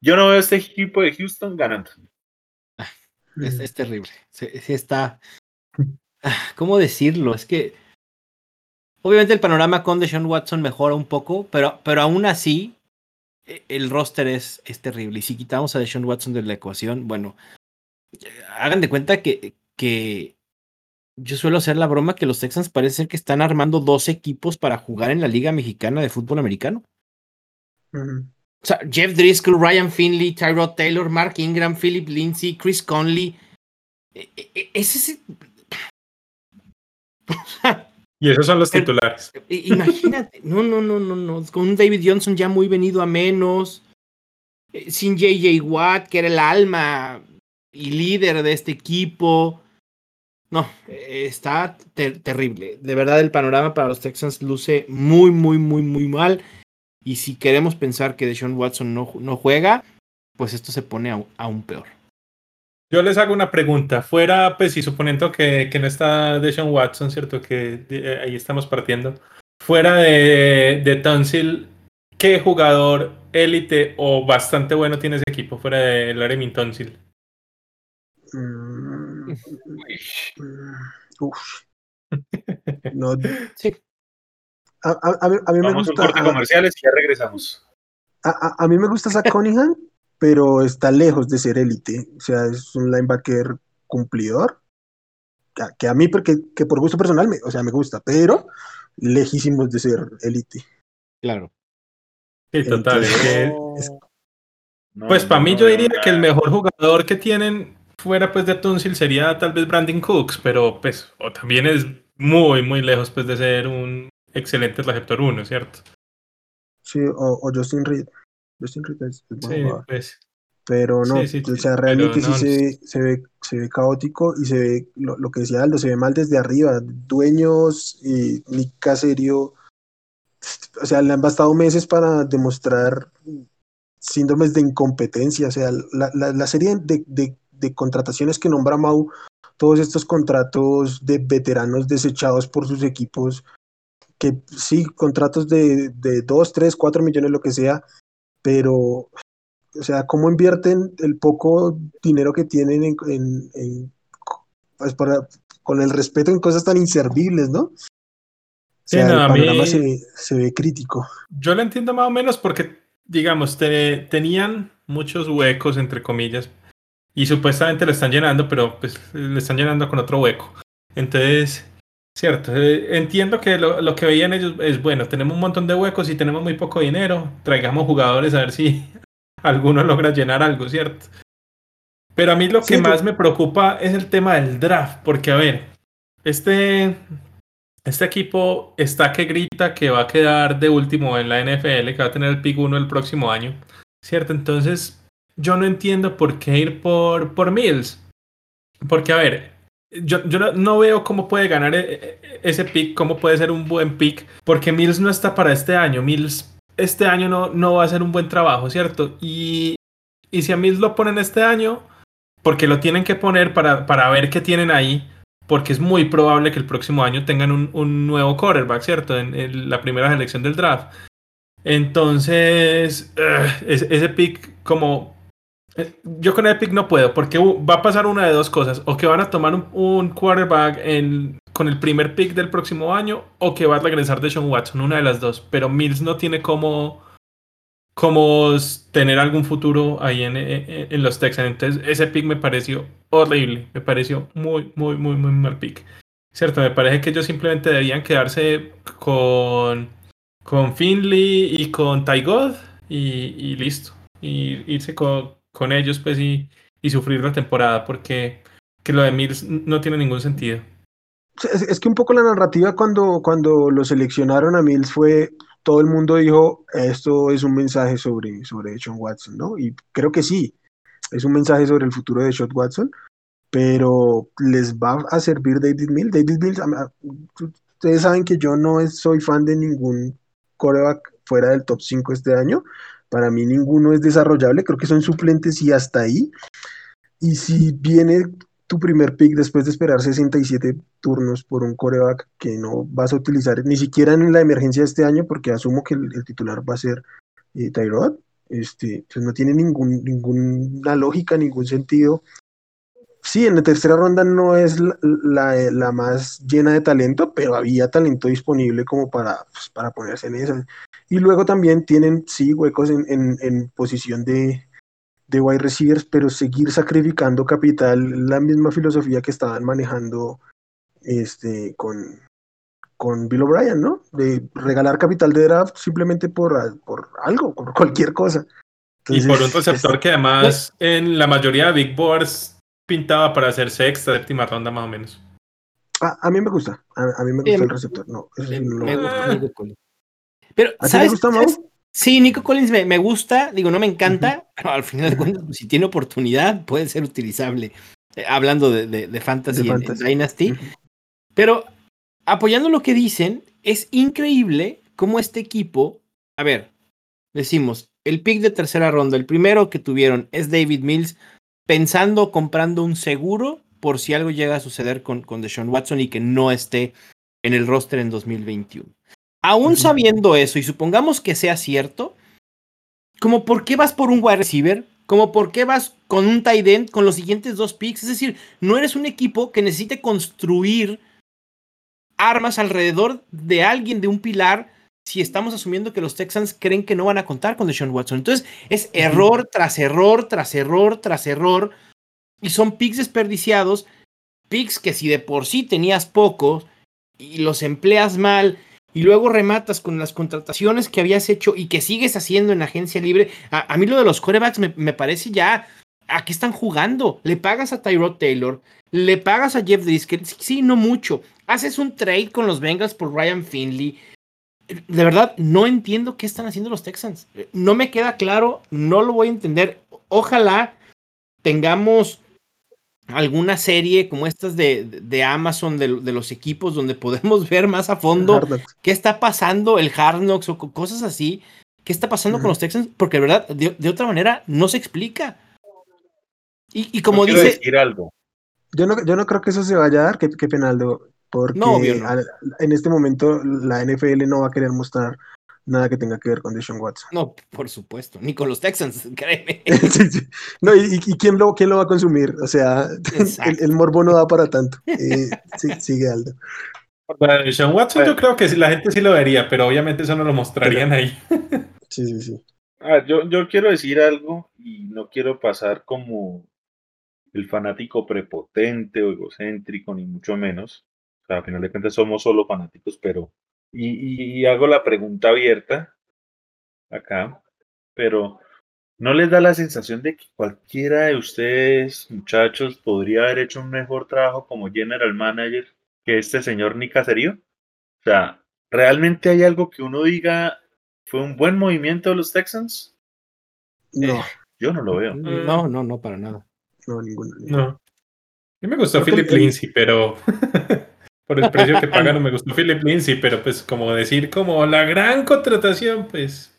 Yo no veo a este equipo de Houston ganando. Es, terrible. Sí, está. Ah, ¿Cómo decirlo? Es que. Obviamente el panorama con Deshaun Watson mejora un poco, pero, pero aún así e, el roster es, es terrible. Y si quitamos a Deshaun Watson de la ecuación, bueno, hagan de cuenta que, que yo suelo hacer la broma que los Texans parece ser que están armando dos equipos para jugar en la Liga Mexicana de Fútbol Americano. O sea, Jeff Driscoll, Ryan Finley, Tyrod Taylor, Mark Ingram, Philip Lindsay, Chris Conley. E, e, e, ese y esos son los titulares. Imagínate, no, no, no, no, no. Con un David Johnson ya muy venido a menos. Eh, sin JJ Watt, que era el alma y líder de este equipo. No, está terrible. De verdad, el panorama para los Texans luce muy, muy, muy, muy mal. Y si queremos pensar que Deshaun Watson no, no juega, pues esto se pone aún, peor. Yo les hago una pregunta. Fuera, pues, y suponiendo que, que no está Deshaun Watson, ¿cierto? Que eh, ahí estamos partiendo. Fuera de, de Tonsil, ¿qué jugador élite o bastante bueno tiene ese equipo fuera de Laremin Tonsil? Mm, uf. No, sí. A, mí, me gusta. Un comerciales y ya regresamos. A, mí me gusta Zach Cunningham, pero está lejos de ser élite. O sea, es un linebacker cumplidor. Que, a mí, porque que por gusto personal, me, o sea, me gusta, pero lejísimos de ser élite. Claro. Sí, total. pues para mí yo diría que el mejor jugador que tienen fuera pues de Tunsil sería tal vez Brandon Cooks, pero pues o también es muy, muy lejos pues de ser un excelente receptor 1, ¿cierto? Sí, o, Justin Reed. Justin Reed es, sí, pues. Pero no, o sea, realmente sí, se, se, ve, se ve caótico y se ve, lo, que decía Aldo, se ve mal desde arriba. Dueños y Nick Caserio, o sea, le han bastado meses para demostrar síndromes de incompetencia. O sea, la, la, serie de, de, de, contrataciones que nombra Mau, todos estos contratos de veteranos desechados por sus equipos, que sí, contratos de, de 2, 3, 4 millones, lo que sea, pero, o sea, ¿cómo invierten el poco dinero que tienen en, pues para, con el respeto en cosas tan inservibles, ¿no? O sea, el panorama se, ve crítico. Yo lo entiendo más o menos porque, digamos, tenían muchos huecos, entre comillas, y supuestamente lo están llenando, pero pues le están llenando con otro hueco. Entonces, Cierto, eh, entiendo que lo, que veían ellos es, bueno, tenemos un montón de huecos y tenemos muy poco dinero, traigamos jugadores a ver si alguno logra llenar algo, ¿cierto? Pero a mí lo que más me preocupa es el tema del draft, porque a ver, este, este equipo está que grita que va a quedar de último en la NFL, que va a tener el pick 1 el próximo año, ¿cierto? Entonces, yo no entiendo por qué ir por, por Mills. Porque, a ver, yo, no, veo cómo puede ganar e, e, ese pick, cómo puede ser un buen pick, porque Mills no está para este año. Mills este año no, no va a hacer un buen trabajo, ¿cierto? Y, y si a Mills lo ponen este año, porque lo tienen que poner para, para ver qué tienen ahí, porque es muy probable que el próximo año tengan un, un nuevo quarterback, ¿cierto? En, la primera selección del draft. Entonces, ese pick como eh, yo con Epic no puedo, porque va a pasar una de dos cosas. O que van a tomar un, quarterback con el primer pick del próximo año, o que va a regresar de Sean Watson, una de las dos. Pero Mills no tiene como, como tener algún futuro ahí en, en, los Texans. Entonces, ese pick me pareció horrible. Me pareció muy, muy, muy, muy mal pick. Cierto, me parece que ellos simplemente debían quedarse con, con Finley y con Ty God y, y listo. Y irse con, con ellos pues y, y sufrir la temporada porque que lo de Mills no tiene ningún sentido. Es, que un poco la narrativa cuando, cuando lo seleccionaron a Mills fue, todo el mundo dijo, esto es un mensaje sobre, sobre Sean Watson, ¿no? Y creo que sí, es un mensaje sobre el futuro de Sean Watson, pero les va a servir David Mills. David Mills, ustedes saben que yo no soy fan de ningún coreback fuera del top 5 este año. Para mí ninguno es desarrollable, creo que son suplentes y hasta ahí. Y si viene tu primer pick después de esperar 67 turnos por un coreback que no vas a utilizar ni siquiera en la emergencia de este año, porque asumo que el, titular va a ser eh, Tyrod, este, pues no tiene ningún, ninguna lógica, ningún sentido. Sí, en la tercera ronda no es la, más llena de talento, pero había talento disponible como para, pues, para ponerse en esa. Y luego también tienen, sí, huecos en, en posición de, de wide receivers, pero seguir sacrificando capital, la misma filosofía que estaban manejando este, con, con Bill O'Brien, ¿no? De regalar capital de draft simplemente por, por algo, por cualquier cosa. y por un receptor que además en la mayoría de Big Boards pintaba para hacer sexta, séptima ronda más o menos. a mí me gusta, a, mí me gusta el receptor, no, eso no me Pero, ¿A ¿sabes, gusta, Sí, Nico Collins me, gusta, digo, no me encanta, pero al final de cuentas, pues, si tiene oportunidad, puede ser utilizable. Eh, hablando de, de, Fantasy, En, Dynasty. Pero apoyando lo que dicen, es increíble cómo este equipo, a ver, decimos, el pick de tercera ronda, el primero que tuvieron es David Mills, pensando comprando un seguro por si algo llega a suceder con, con Deshaun Watson y que no esté en el roster en 2021. Aún sabiendo eso, y supongamos que sea cierto, como por qué vas por un wide receiver, como por qué vas con un tight end con los siguientes dos picks, es decir, no eres un equipo que necesite construir armas alrededor de alguien, de un pilar, si estamos asumiendo que los Texans creen que no van a contar con Deshaun Watson. Entonces, es error tras error, tras error, tras error, y son picks desperdiciados, picks que si de por sí tenías pocos y los empleas mal, y luego rematas con las contrataciones que habías hecho y que sigues haciendo en agencia libre. A, mí lo de los corebacks me, parece ya. ¿A qué están jugando? Le pagas a Tyrod Taylor, le pagas a Jeff Driscoll, sí, no mucho. Haces un trade con los Bengals por Ryan Finley. De verdad, no entiendo qué están haciendo los Texans. No me queda claro, no lo voy a entender. Ojalá tengamos alguna serie como estas de, de Amazon, de, los equipos, donde podemos ver más a fondo qué está pasando, el Hard Knocks o cosas así, qué está pasando con los Texans, porque de verdad, de, otra manera, no se explica. Y, como dice... Decir algo. Yo no, yo no creo que eso se vaya a dar, qué, qué penaldo, porque en este momento la NFL no va a querer mostrar nada que tenga que ver con Deshaun Watson. No, por supuesto, ni con los Texans, créeme. No, ¿y, quién, lo, quién lo va a consumir? O sea, el, morbo no da para tanto. Eh, sí, sigue Aldo. Bueno, Deshaun Watson yo creo que la gente sí lo vería, pero obviamente eso no lo mostrarían ahí. Sí, sí, sí. Ah, yo, yo quiero decir algo y no quiero pasar como el fanático prepotente o egocéntrico, ni mucho menos. O sea, al final de cuentas somos solo fanáticos, pero y, hago la pregunta abierta acá, pero ¿no les da la sensación de que cualquiera de ustedes, muchachos, podría haber hecho un mejor trabajo como general manager que este señor Nick Caserío? O sea, ¿realmente hay algo que uno diga fue un buen movimiento de los Texans? No. Eh, yo no lo veo. No, no, no, para nada. No, ninguno. No. A mí me gustó Philip Lindsay, pero por el precio que pagaron. Me gustó Philip Lindsay, pero pues como decir como la gran contratación, pues.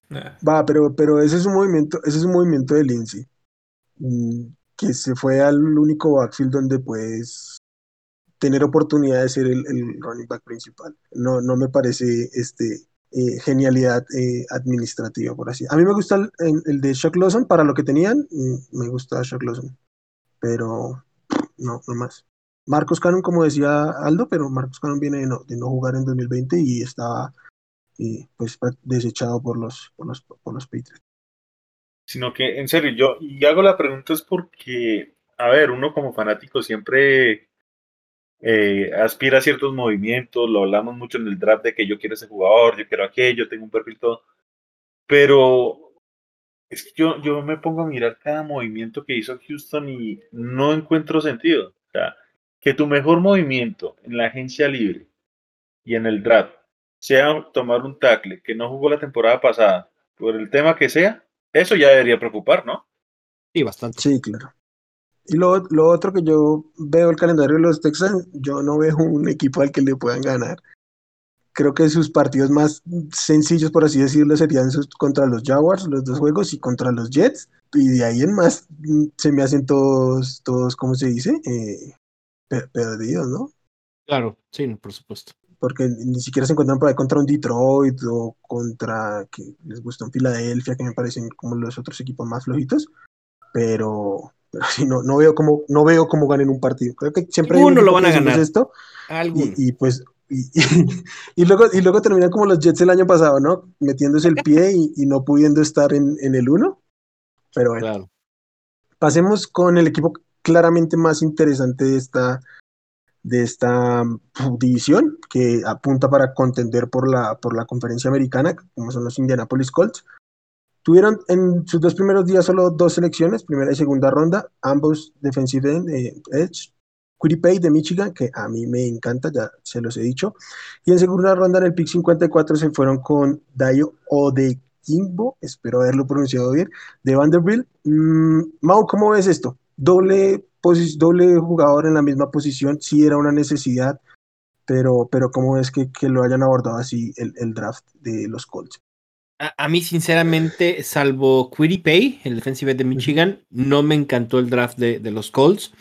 Va, pero, pero ese es un movimiento, ese es un movimiento de Lindsay. Mm, que se fue al único backfield donde puedes tener oportunidad de ser el, running back principal. No, no me parece este eh, genialidad eh, administrativa, por así. A mí me gusta el, el, de Shock Lawson para lo que tenían, me gusta Shock Lawson, pero no, no más. Marcos Cannon, como decía Aldo, pero Marcos Cannon viene de no, jugar en 2020 y estaba eh, pues desechado por los, por los, por los Patriots. Sino que, en serio, yo y hago la pregunta es porque, a ver, uno como fanático siempre eh, aspira a ciertos movimientos, lo hablamos mucho en el draft de que yo quiero ese jugador, yo quiero aquello, tengo un perfil todo, pero es que yo, yo me pongo a mirar cada movimiento que hizo Houston y no encuentro sentido. O sea, que tu mejor movimiento en la agencia libre y en el draft sea tomar un tackle que no jugó la temporada pasada por el tema que sea, eso ya debería preocupar, ¿no? Sí, bastante. Sí, claro. Y lo, lo, otro que yo veo el calendario de los Texans, yo no veo un equipo al que le puedan ganar. Creo que sus partidos más sencillos, por así decirlo, serían sus, contra los Jaguars, los dos juegos, y contra los Jets. Y de ahí en más mm, se me hacen todos, todos ¿cómo se dice? Eh, perdidos, ¿no? Claro, sí, por supuesto. Porque ni siquiera se encuentran por ahí contra un Detroit o contra, que les gusta un Filadelfia, que me parecen como los otros equipos más flojitos. Pero, pero sí, no, no veo cómo, no veo cómo ganen un partido. Creo que siempre uno lo van a ganar. Esto, y, pues y, y, luego, y luego terminan como los Jets el año pasado, ¿no? Metiéndose el pie y, no pudiendo estar en, en el uno. Pero bueno. Pasemos con el equipo claramente más interesante de esta, de esta división, que apunta para contender por la, por la conferencia americana, como son los Indianapolis Colts. Tuvieron en sus dos primeros días solo dos selecciones, primera y segunda ronda, ambos defensive eh, edge, Quiripay de Michigan, que a mí me encanta, ya se los he dicho. Y en segunda ronda, en el pick 54, se fueron con Dayo Odekimbo, espero haberlo pronunciado bien, de Vanderbilt. Mm, Mau, ¿cómo ves esto? Doble, doble jugador en la misma posición, sí era una necesidad, pero, pero ¿cómo ves que, que lo hayan abordado así el, el draft de los Colts? A, mí, sinceramente, salvo Quiripay, el defensive de Michigan, no me encantó el draft de, de los Colts.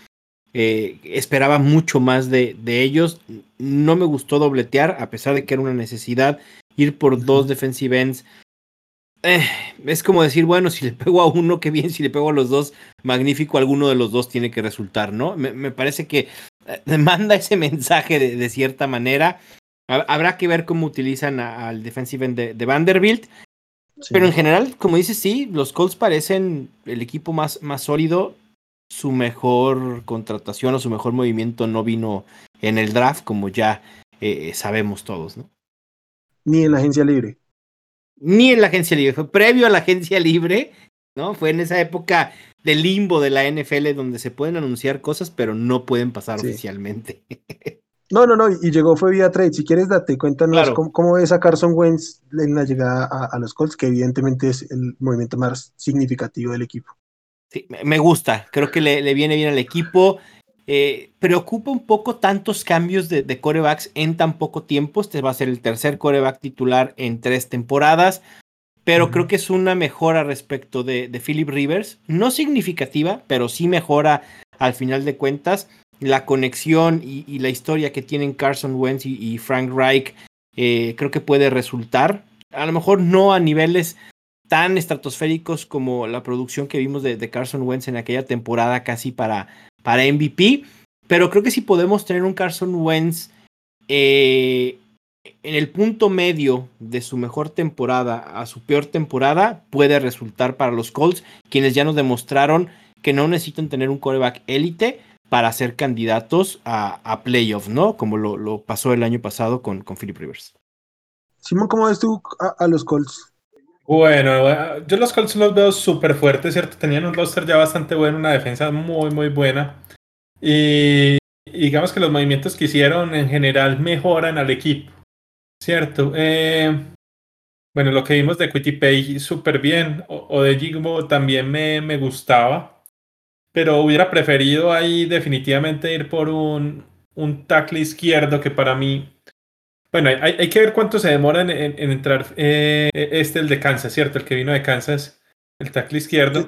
Eh, esperaba mucho más de, de, ellos. No me gustó dobletear, a pesar de que era una necesidad ir por dos defensive ends. Eh, es como decir, bueno, si le pego a uno, qué bien, si le pego a los dos, magnífico, alguno de los dos tiene que resultar, ¿no? Me, parece que eh, manda ese mensaje de, cierta manera. Habrá que ver cómo utilizan al defensive end de, Vanderbilt. Pero en general, como dices, sí, los Colts parecen el equipo más, más sólido su mejor contratación o su mejor movimiento no vino en el draft, como ya eh, sabemos todos, ¿no? Ni en la agencia libre. Ni en la agencia libre, fue previo a la agencia libre, ¿no? Fue en esa época del limbo de la NFL donde se pueden anunciar cosas, pero no pueden pasar oficialmente. No, no, no, y llegó fue vía trade. Si quieres, date, cuéntanos cómo, cómo, ves a Carson Wentz en la llegada a, los Colts, que evidentemente es el movimiento más significativo del equipo. Sí, me gusta, creo que le, viene bien al equipo. Eh, preocupa un poco tantos cambios de, de, corebacks en tan poco tiempo. Este va a ser el tercer coreback titular en tres temporadas, pero creo que es una mejora respecto de, de, Philip Rivers. No significativa, pero sí mejora al final de cuentas. La conexión y, la historia que tienen Carson Wentz y, Frank Reich eh, creo que puede resultar. A lo mejor no a niveles tan estratosféricos como la producción que vimos de, Carson Wentz en aquella temporada casi para, para MVP, pero creo que si podemos tener un Carson Wentz eh, en el punto medio de su mejor temporada a su peor temporada, puede resultar para los Colts, quienes ya nos demostraron que no necesitan tener un coreback élite para ser candidatos a, a playoff, ¿no? Como lo, pasó el año pasado con, con Philip Rivers. Simón, ¿cómo ves tú a los Colts? Bueno, yo los Colts los veo súper fuertes, ¿cierto? Tenían un roster ya bastante bueno, una defensa muy, muy buena. Y digamos que los movimientos que hicieron en general mejoran al equipo, ¿cierto? Eh, bueno, lo que vimos de Quitty súper bien, o, de Jigbo también me, me gustaba, pero hubiera preferido ahí definitivamente ir por un, un tackle izquierdo que para mí bueno, hay, hay, que ver cuánto se demora en, entrar eh, este, el de Kansas, ¿cierto? El que vino de Kansas, el tackle izquierdo.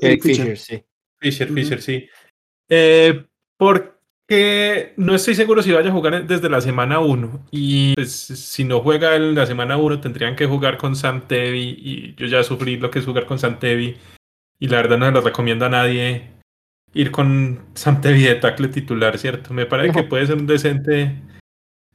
Fisher, sí. Fisher, Fisher, sí. Eh, porque no estoy seguro si vaya a jugar desde la semana 1. Y pues, si no juega en la semana 1, tendrían que jugar con Sam Tevi. Y yo ya sufrí lo que es jugar con Sam Tevi. Y la verdad no se lo recomiendo a nadie ir con Sam Tevi de tackle titular, ¿cierto? Me parece que puede ser un decente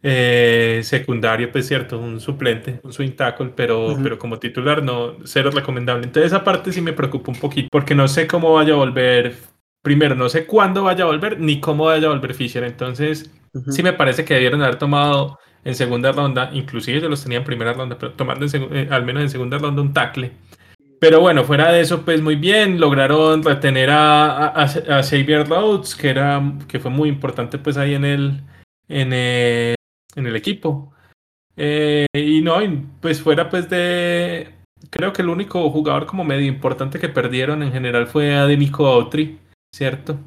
eh, secundario, pues cierto, un suplente, un swing tackle, pero, pero como titular no, cero recomendable. Entonces esa parte sí me preocupa un poquito, porque no sé cómo vaya a volver, primero no sé cuándo vaya a volver, ni cómo vaya a volver Fisher. Entonces sí me parece que debieron haber tomado en segunda ronda, inclusive yo los tenía en primera ronda, pero tomando eh, al menos en segunda ronda un tackle. Pero bueno, fuera de eso, pues muy bien, lograron retener a, a, a Xavier Rhodes, que, era, que fue muy importante pues ahí en el, en el en el equipo. Eh, y no, pues fuera pues de... Creo que el único jugador como medio importante que perdieron en general fue a de Nico Autry, ¿cierto?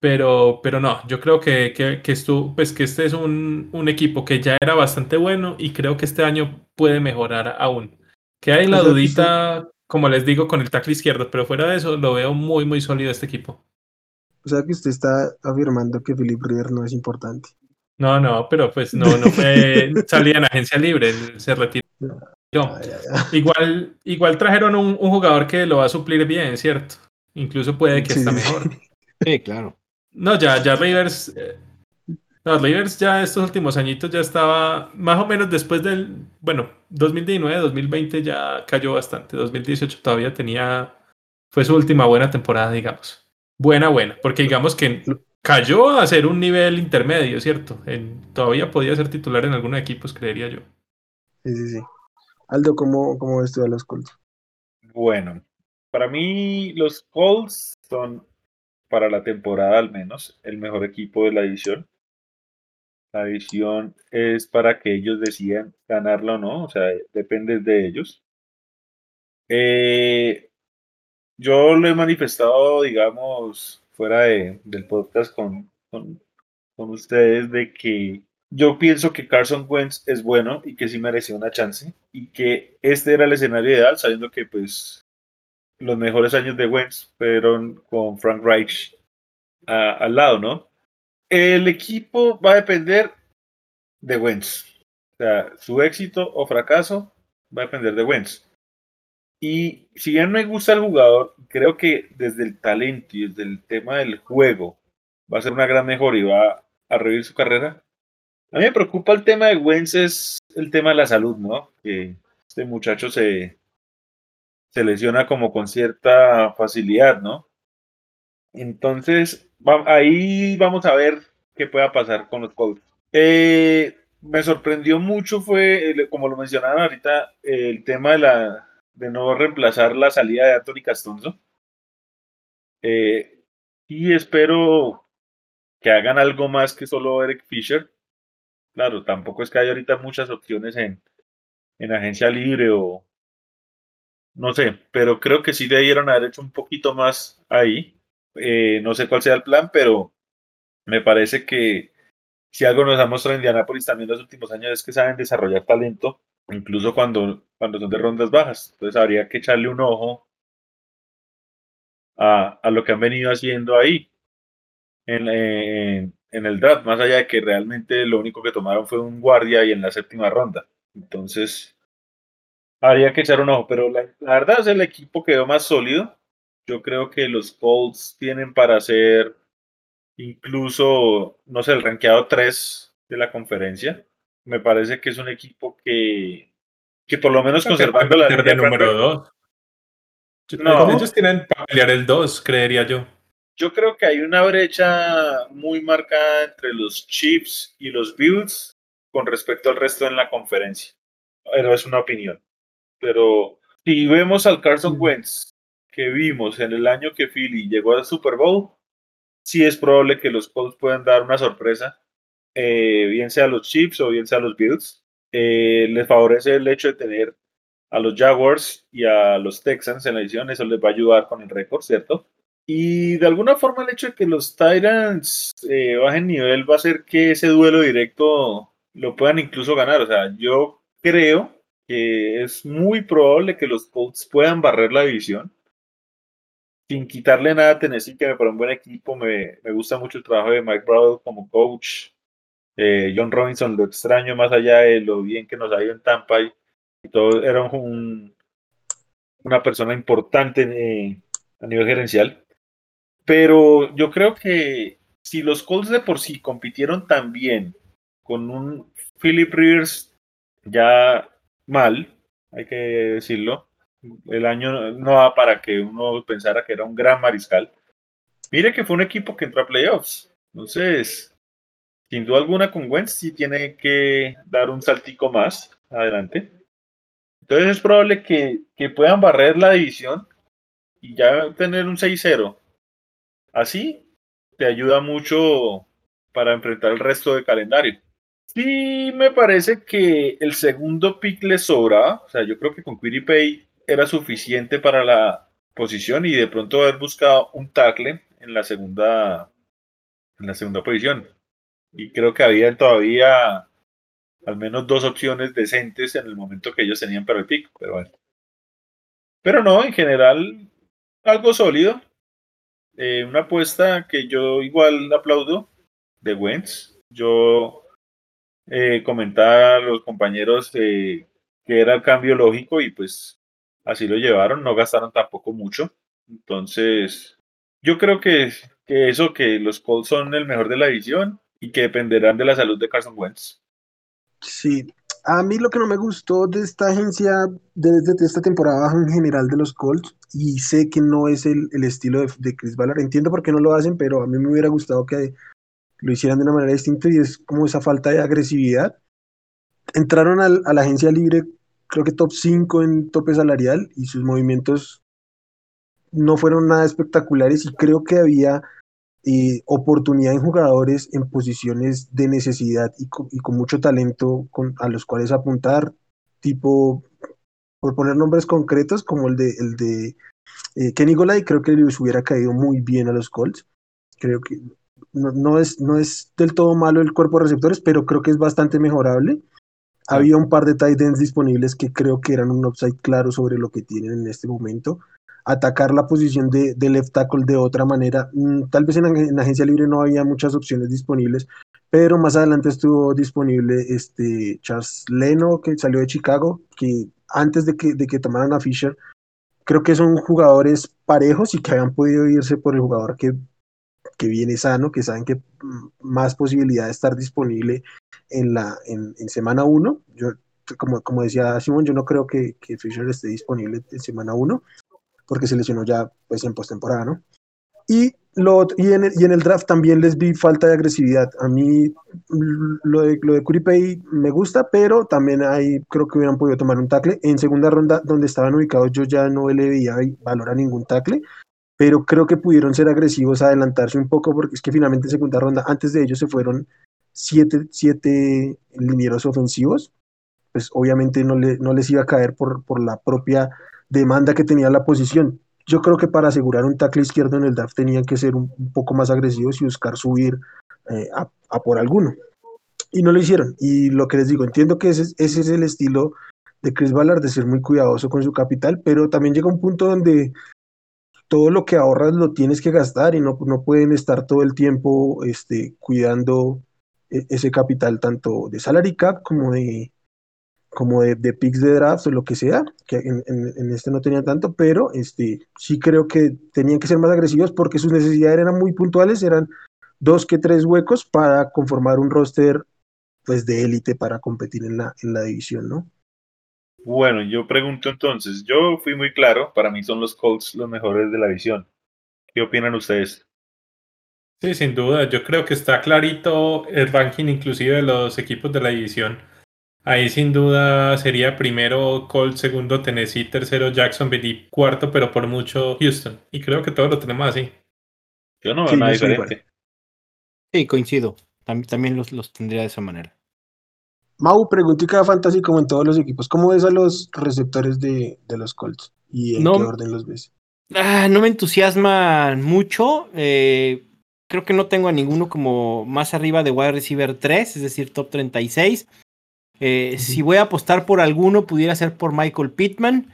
Pero, pero no, yo creo que, que, que, esto, pues que este es un, un, equipo que ya era bastante bueno y creo que este año puede mejorar aún. Que hay la dudita, como les digo, con el tackle izquierdo, pero fuera de eso lo veo muy, muy sólido este equipo. O sea que usted está afirmando que Philip River no es importante. No, no, pero pues no, no fue, salía en agencia libre, se retiró. Igual, igual trajeron un, un, jugador que lo va a suplir bien, ¿cierto? Incluso puede que sí, está mejor. Sí, claro. No, ya, ya Rivers. Eh, no, Rivers ya estos últimos añitos ya estaba más o menos después del. Bueno, 2019, 2020 ya cayó bastante. 2018 todavía tenía. Fue su última buena temporada, digamos. Buena, buena. Porque digamos que cayó a ser un nivel intermedio, ¿cierto? En, todavía podía ser titular en algunos equipos, creería yo. Sí, sí, sí. Aldo, ¿cómo, cómo ves tú a los Colts? Bueno, para mí los Colts son para la temporada al menos, el mejor equipo de la edición. La edición es para que ellos decidan ganarla o no, o sea, depende de ellos. Eh, yo lo he manifestado, digamos, fuera de, del podcast con, con, con, ustedes, de que yo pienso que Carson Wentz es bueno y que sí mereció una chance y que este era el escenario ideal, sabiendo que pues los mejores años de Wentz fueron con Frank Reich al lado, ¿no? El equipo va a depender de Wentz. O sea, su éxito o fracaso va a depender de Wentz. Y si bien me gusta el jugador, creo que desde el talento y desde el tema del juego va a ser una gran mejora y va a revivir su carrera. A mí me preocupa el tema de Wentz, es el tema de la salud, ¿no? Que este muchacho se, se lesiona como con cierta facilidad, ¿no? Entonces, ahí vamos a ver qué pueda pasar con los Colts. Eh, me sorprendió mucho fue, como lo mencionaban ahorita, el tema de, la, de no reemplazar la salida de Anthony Castonzo. Eh, y espero que hagan algo más que solo Eric Fisher. Claro, tampoco es que haya ahorita muchas opciones en, en agencia libre o, no sé, pero creo que sí debieron haber hecho un poquito más ahí. Eh, no sé cuál sea el plan, pero me parece que si algo nos ha mostrado Indianapolis también en los últimos años es que saben desarrollar talento, incluso cuando, cuando son de rondas bajas. Entonces habría que echarle un ojo a, a lo que han venido haciendo ahí en, en, en el draft, más allá de que realmente lo único que tomaron fue un guardia y en la séptima ronda. Entonces, habría que echar un ojo, pero la, la, verdad es el equipo quedó más sólido. Yo creo que los Colts tienen para ser incluso, no sé, el rankeado 3 de la conferencia. Me parece que es un equipo que, que por lo menos conservando la de número 2. No, ellos tienen para pelear el 2, creería yo. Yo creo que hay una brecha muy marcada entre los Chiefs y los Bills con respecto al resto en la conferencia. Pero es una opinión pero si vemos al Carson Wentz que vimos en el año que Philly llegó al Super Bowl, sí es probable que los Colts puedan dar una sorpresa, eh, bien sea a los Chiefs o bien sea a los Bills. Eh, les favorece el hecho de tener a los Jaguars y a los Texans en la edición, eso les va a ayudar con el récord, ¿cierto? Y de alguna forma el hecho de que los Titans eh, bajen nivel va a hacer que ese duelo directo lo puedan incluso ganar. O sea, yo creo que es muy probable que los Colts puedan barrer la división. Sin quitarle nada a Tennessee, que me parece un buen equipo. Me, gusta mucho el trabajo de Mike Brown como coach. Eh, John Robinson lo extraño más allá de lo bien que nos ha ido en Tampa y, todo. Era un, una persona importante eh, a nivel gerencial. Pero yo creo que si los Colts de por sí compitieron tan bien con un Philip Rivers ya mal, hay que decirlo. El año no va para que uno pensara que era un gran mariscal. Mire que fue un equipo que entró a playoffs. Entonces, sin duda alguna con Wentz sí tiene que dar un saltico más adelante. Entonces es probable que, que puedan barrer la división y ya tener un 6-0. Así te ayuda mucho para enfrentar el resto del calendario. Sí, me parece que el segundo pick le sobra. O sea, yo creo que con Pay era suficiente para la posición y de pronto haber buscado un tackle en la segunda en la segunda posición. Y creo que había todavía al menos dos opciones decentes en el momento que ellos tenían para el pick, pero bueno. Pero no, en general, algo sólido. Eh, una apuesta que yo igual aplaudo de Wentz. Yo eh, comentaba a los compañeros eh, que era el cambio lógico y pues así lo llevaron, no gastaron tampoco mucho. Entonces, yo creo que, que eso, que los Colts son el mejor de la división y que dependerán de la salud de Carson Wentz. Sí, a mí lo que no me gustó de esta agencia, desde esta temporada en general de los Colts, y sé que no es el, estilo de, Chris Ballard, entiendo por qué no lo hacen, pero a mí me hubiera gustado que lo hicieran de una manera distinta y es como esa falta de agresividad. Entraron a la agencia libre, creo que top 5 en tope salarial, y sus movimientos no fueron nada espectaculares y creo que había eh, oportunidad en jugadores en posiciones de necesidad y con, mucho talento a los cuales apuntar, tipo, por poner nombres concretos, como el de, el de eh, Kenny Golay, creo que les hubiera caído muy bien a los Colts. Creo que no, es, no es del todo malo el cuerpo de receptores, pero creo que es bastante mejorable. Había un par de tight ends disponibles que creo que eran un upside claro sobre lo que tienen en este momento atacar la posición de, left tackle de otra manera. Mm, tal vez en, agencia libre no había muchas opciones disponibles, pero más adelante estuvo disponible este Charles Leno, que salió de Chicago, que antes de que, de que tomaran a Fisher, creo que son jugadores parejos y que habían podido irse por el jugador que, que viene sano, que saben que mm, más posibilidad de estar disponible en, la, en, semana 1. Yo, como, como decía Simón, yo no creo que, que Fisher esté disponible en semana 1 porque se lesionó ya pues en postemporada, ¿no? Y, lo, y, en el, y en el draft también les vi falta de agresividad. A mí lo de, lo de Curipay me gusta, pero también ahí creo que hubieran podido tomar un tackle. En segunda ronda, donde estaban ubicados, yo ya no le veía valor a ningún tackle, pero creo que pudieron ser agresivos, adelantarse un poco, porque es que finalmente en segunda ronda, antes de ellos se fueron siete, siete linieros ofensivos, pues obviamente no, le, no les iba a caer por, por la propia demanda que tenía la posición. Yo creo que para asegurar un tackle izquierdo en el draft tenían que ser un, poco más agresivos y buscar subir eh, a, por alguno. Y no lo hicieron. Y lo que les digo, entiendo que ese, ese es el estilo de Chris Ballard, de ser muy cuidadoso con su capital, pero también llega un punto donde todo lo que ahorras lo tienes que gastar y no, no pueden estar todo el tiempo este, cuidando e, ese capital tanto de salary cap como de, como de, de, picks de draft o lo que sea, que en, este no tenía tanto, pero este, sí creo que tenían que ser más agresivos porque sus necesidades eran muy puntuales, eran dos que tres huecos para conformar un roster pues de élite para competir en la, en la división, ¿no? Bueno, yo pregunto entonces, yo fui muy claro, para mí son los Colts los mejores de la división. ¿Qué opinan ustedes? Sí, sin duda, yo creo que está clarito el ranking inclusive de los equipos de la división Ahí sin duda sería primero Colt, segundo Tennessee, tercero Jacksonville y cuarto, pero por mucho Houston. Y creo que todos lo tenemos así. Yo no veo nada diferente. Sí, coincido. También, los, los, tendría de esa manera. Mau, preguntica fantasy como en todos los equipos. ¿Cómo ves a los receptores de, los Colts? ¿Y en qué orden los ves? Ah, no me entusiasma mucho. Eh, creo que no tengo a ninguno como más arriba de wide receiver 3, es decir, top 36. Eh, si voy a apostar por alguno, pudiera ser por Michael Pittman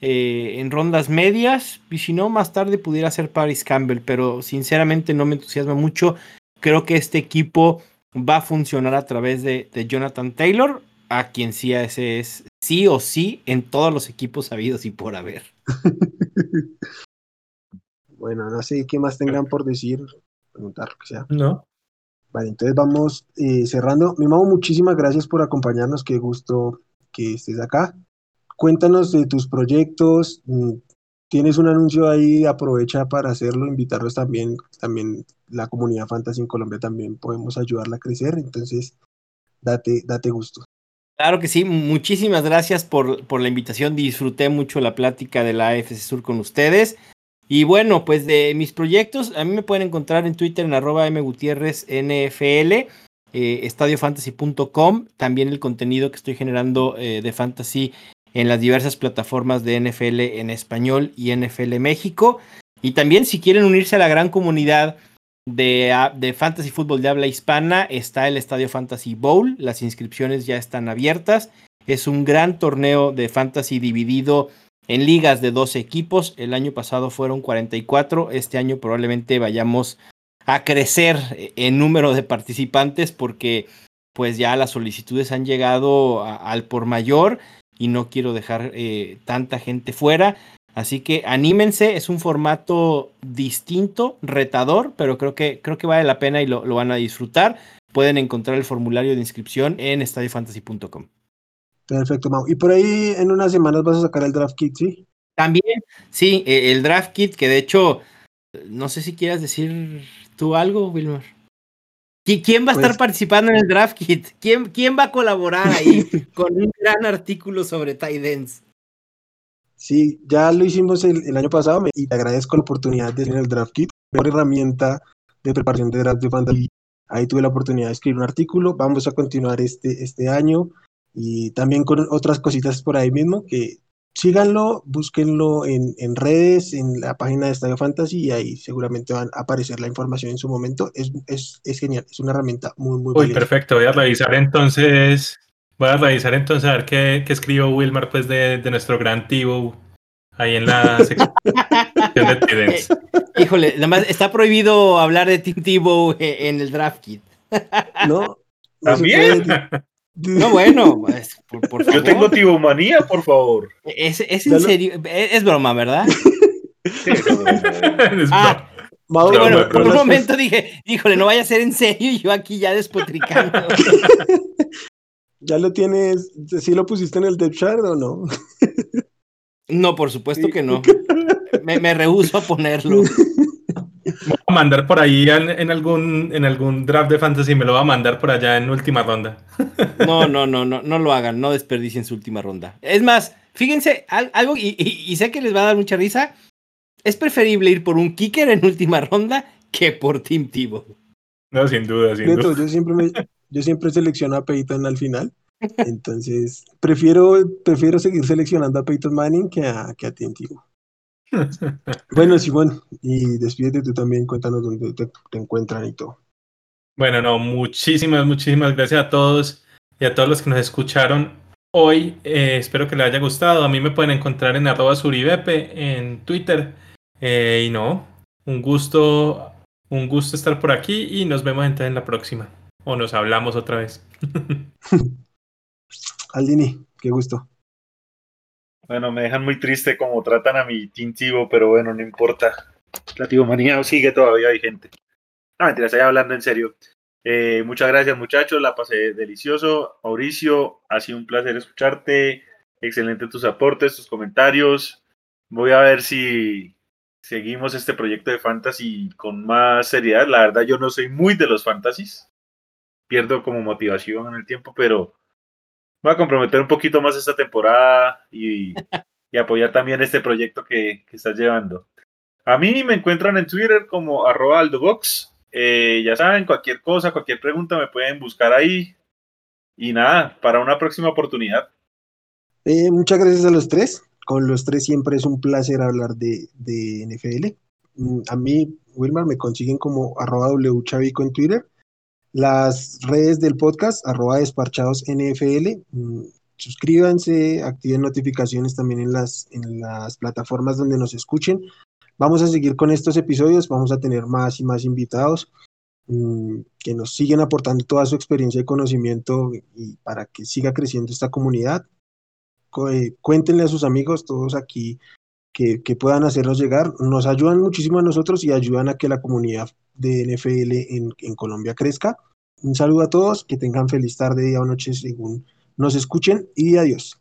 eh, en rondas medias. Y si no, más tarde pudiera ser Paris Campbell. Pero sinceramente no me entusiasma mucho. Creo que este equipo va a funcionar a través de, Jonathan Taylor, a quien sí ese es sí o sí en todos los equipos habidos y por haber. bueno, no sé qué más tengan por decir, preguntar que sea. No. Vale, entonces vamos eh, cerrando. Mi mamá, muchísimas gracias por acompañarnos. Qué gusto que estés acá. Cuéntanos de tus proyectos. Mm, tienes un anuncio ahí, aprovecha para hacerlo, invitarlos también. También la comunidad Fantasy en Colombia también podemos ayudarla a crecer. Entonces, date, date gusto. Claro que sí, muchísimas gracias por, por la invitación. Disfruté mucho la plática de la AFC Sur con ustedes. Y bueno, pues de mis proyectos, a mí me pueden encontrar en Twitter en arroba mgutierrezNFL, eh, estadiofantasy.com, también el contenido que estoy generando eh, de fantasy en las diversas plataformas de NFL en español y NFL México. Y también si quieren unirse a la gran comunidad de, de, Fantasy Fútbol de habla hispana, está el Estadio Fantasy Bowl. Las inscripciones ya están abiertas. Es un gran torneo de fantasy dividido en ligas de 12 equipos. El año pasado fueron 44. Este año probablemente vayamos a crecer en número de participantes porque pues ya las solicitudes han llegado al por mayor y no quiero dejar eh, tanta gente fuera. Así que anímense, es un formato distinto, retador, pero creo que, creo que vale la pena y lo, lo van a disfrutar. Pueden encontrar el formulario de inscripción en estadiofantasy.com. Perfecto, Mau. Y por ahí en unas semanas vas a sacar el draft kit, ¿sí? También, sí, e, el draft kit, que de hecho, no sé si quieras decir tú algo, Wilmer. ¿Quién va a estar pues participando en el draft kit? ¿Quién, quién va a colaborar ahí con un gran artículo sobre Tidens? Sí, ya lo hicimos el, año pasado y te agradezco la oportunidad de tener el draft kit, mejor herramienta de preparación de draft de fantasy. Ahí tuve la oportunidad de escribir un artículo. Vamos a continuar este, este año y también con otras cositas por ahí mismo que síganlo, búsquenlo en, en, redes, en la página de Estadio Fantasy y ahí seguramente van a aparecer la información en su momento. Es, es, es genial, es una herramienta muy, muy Uy, perfecto, voy a revisar entonces, voy a revisar entonces a ver qué, qué escribió Wilmar pues de, de nuestro gran Tivo ahí en la sección de Tidens. Híjole, nada más está prohibido hablar de Tim Tebow en el draft kit. No. También. No, bueno, pues, por, Yo tengo tibomanía, por favor. Es, es en serio, es, broma, ¿verdad? ah, bueno, por un momento dije, híjole, no vaya a ser en serio y yo aquí ya despotricando. ¿Ya lo tienes? ¿Sí lo pusiste en el depth chart o no? No, por supuesto que no. Me, me rehuso a ponerlo. Voy a mandar por ahí en, algún, en algún draft de fantasy, me lo va a mandar por allá en última ronda. No, no, no, no, no lo hagan, no desperdicien su última ronda. Es más, fíjense, algo, y, sé que les va a dar mucha risa, es preferible ir por un kicker en última ronda que por Team Tivo. No, sin duda, sin duda. Yo siempre, me, yo siempre selecciono a Peyton al final. Entonces, prefiero, prefiero seguir seleccionando a Peyton Manning que a, que a Tim Tebow. Bueno, Simón, y despídete tú también, cuéntanos dónde te, encuentran y todo. Bueno, no, muchísimas, muchísimas gracias a todos y a todos los que nos escucharon hoy. Eh, espero que les haya gustado. A mí me pueden encontrar en arroba suribepe en Twitter. Eh, y no, un gusto, un gusto estar por aquí y nos vemos entonces en la próxima. O nos hablamos otra vez. Aldini, qué gusto. Bueno, me dejan muy triste como tratan a mi tintivo, pero bueno, no importa. La tibomanía sigue todavía vigente. No, mentira, estoy hablando en serio. Eh, muchas gracias, muchachos. La pasé delicioso. Mauricio, ha sido un placer escucharte. Excelente tus aportes, tus comentarios. Voy a ver si seguimos este proyecto de fantasy con más seriedad. La verdad, yo no soy muy de los fantasies. Pierdo como motivación en el tiempo, pero voy a comprometer un poquito más esta temporada y, apoyar también este proyecto que, estás llevando. A mí me encuentran en Twitter como arroba aldobox. Eh, ya saben, cualquier cosa, cualquier pregunta me pueden buscar ahí. Y nada, para una próxima oportunidad. Eh, muchas gracias a los tres. Con los tres siempre es un placer hablar de, de NFL. Mm, a mí, Wilmar, me consiguen como arroba wchavico en Twitter las redes del podcast, arroba desparchados NFL. Mm, suscríbanse, activen notificaciones también en las, en las plataformas donde nos escuchen. Vamos a seguir con estos episodios, vamos a tener más y más invitados mm, que nos siguen aportando toda su experiencia y conocimiento y para que siga creciendo esta comunidad. Eh, cuéntenle a sus amigos, todos aquí, que, que, puedan hacernos llegar. Nos ayudan muchísimo a nosotros y ayudan a que la comunidad de NFL en, Colombia crezca. Un saludo a todos, que tengan feliz tarde, día o noche según nos escuchen y adiós.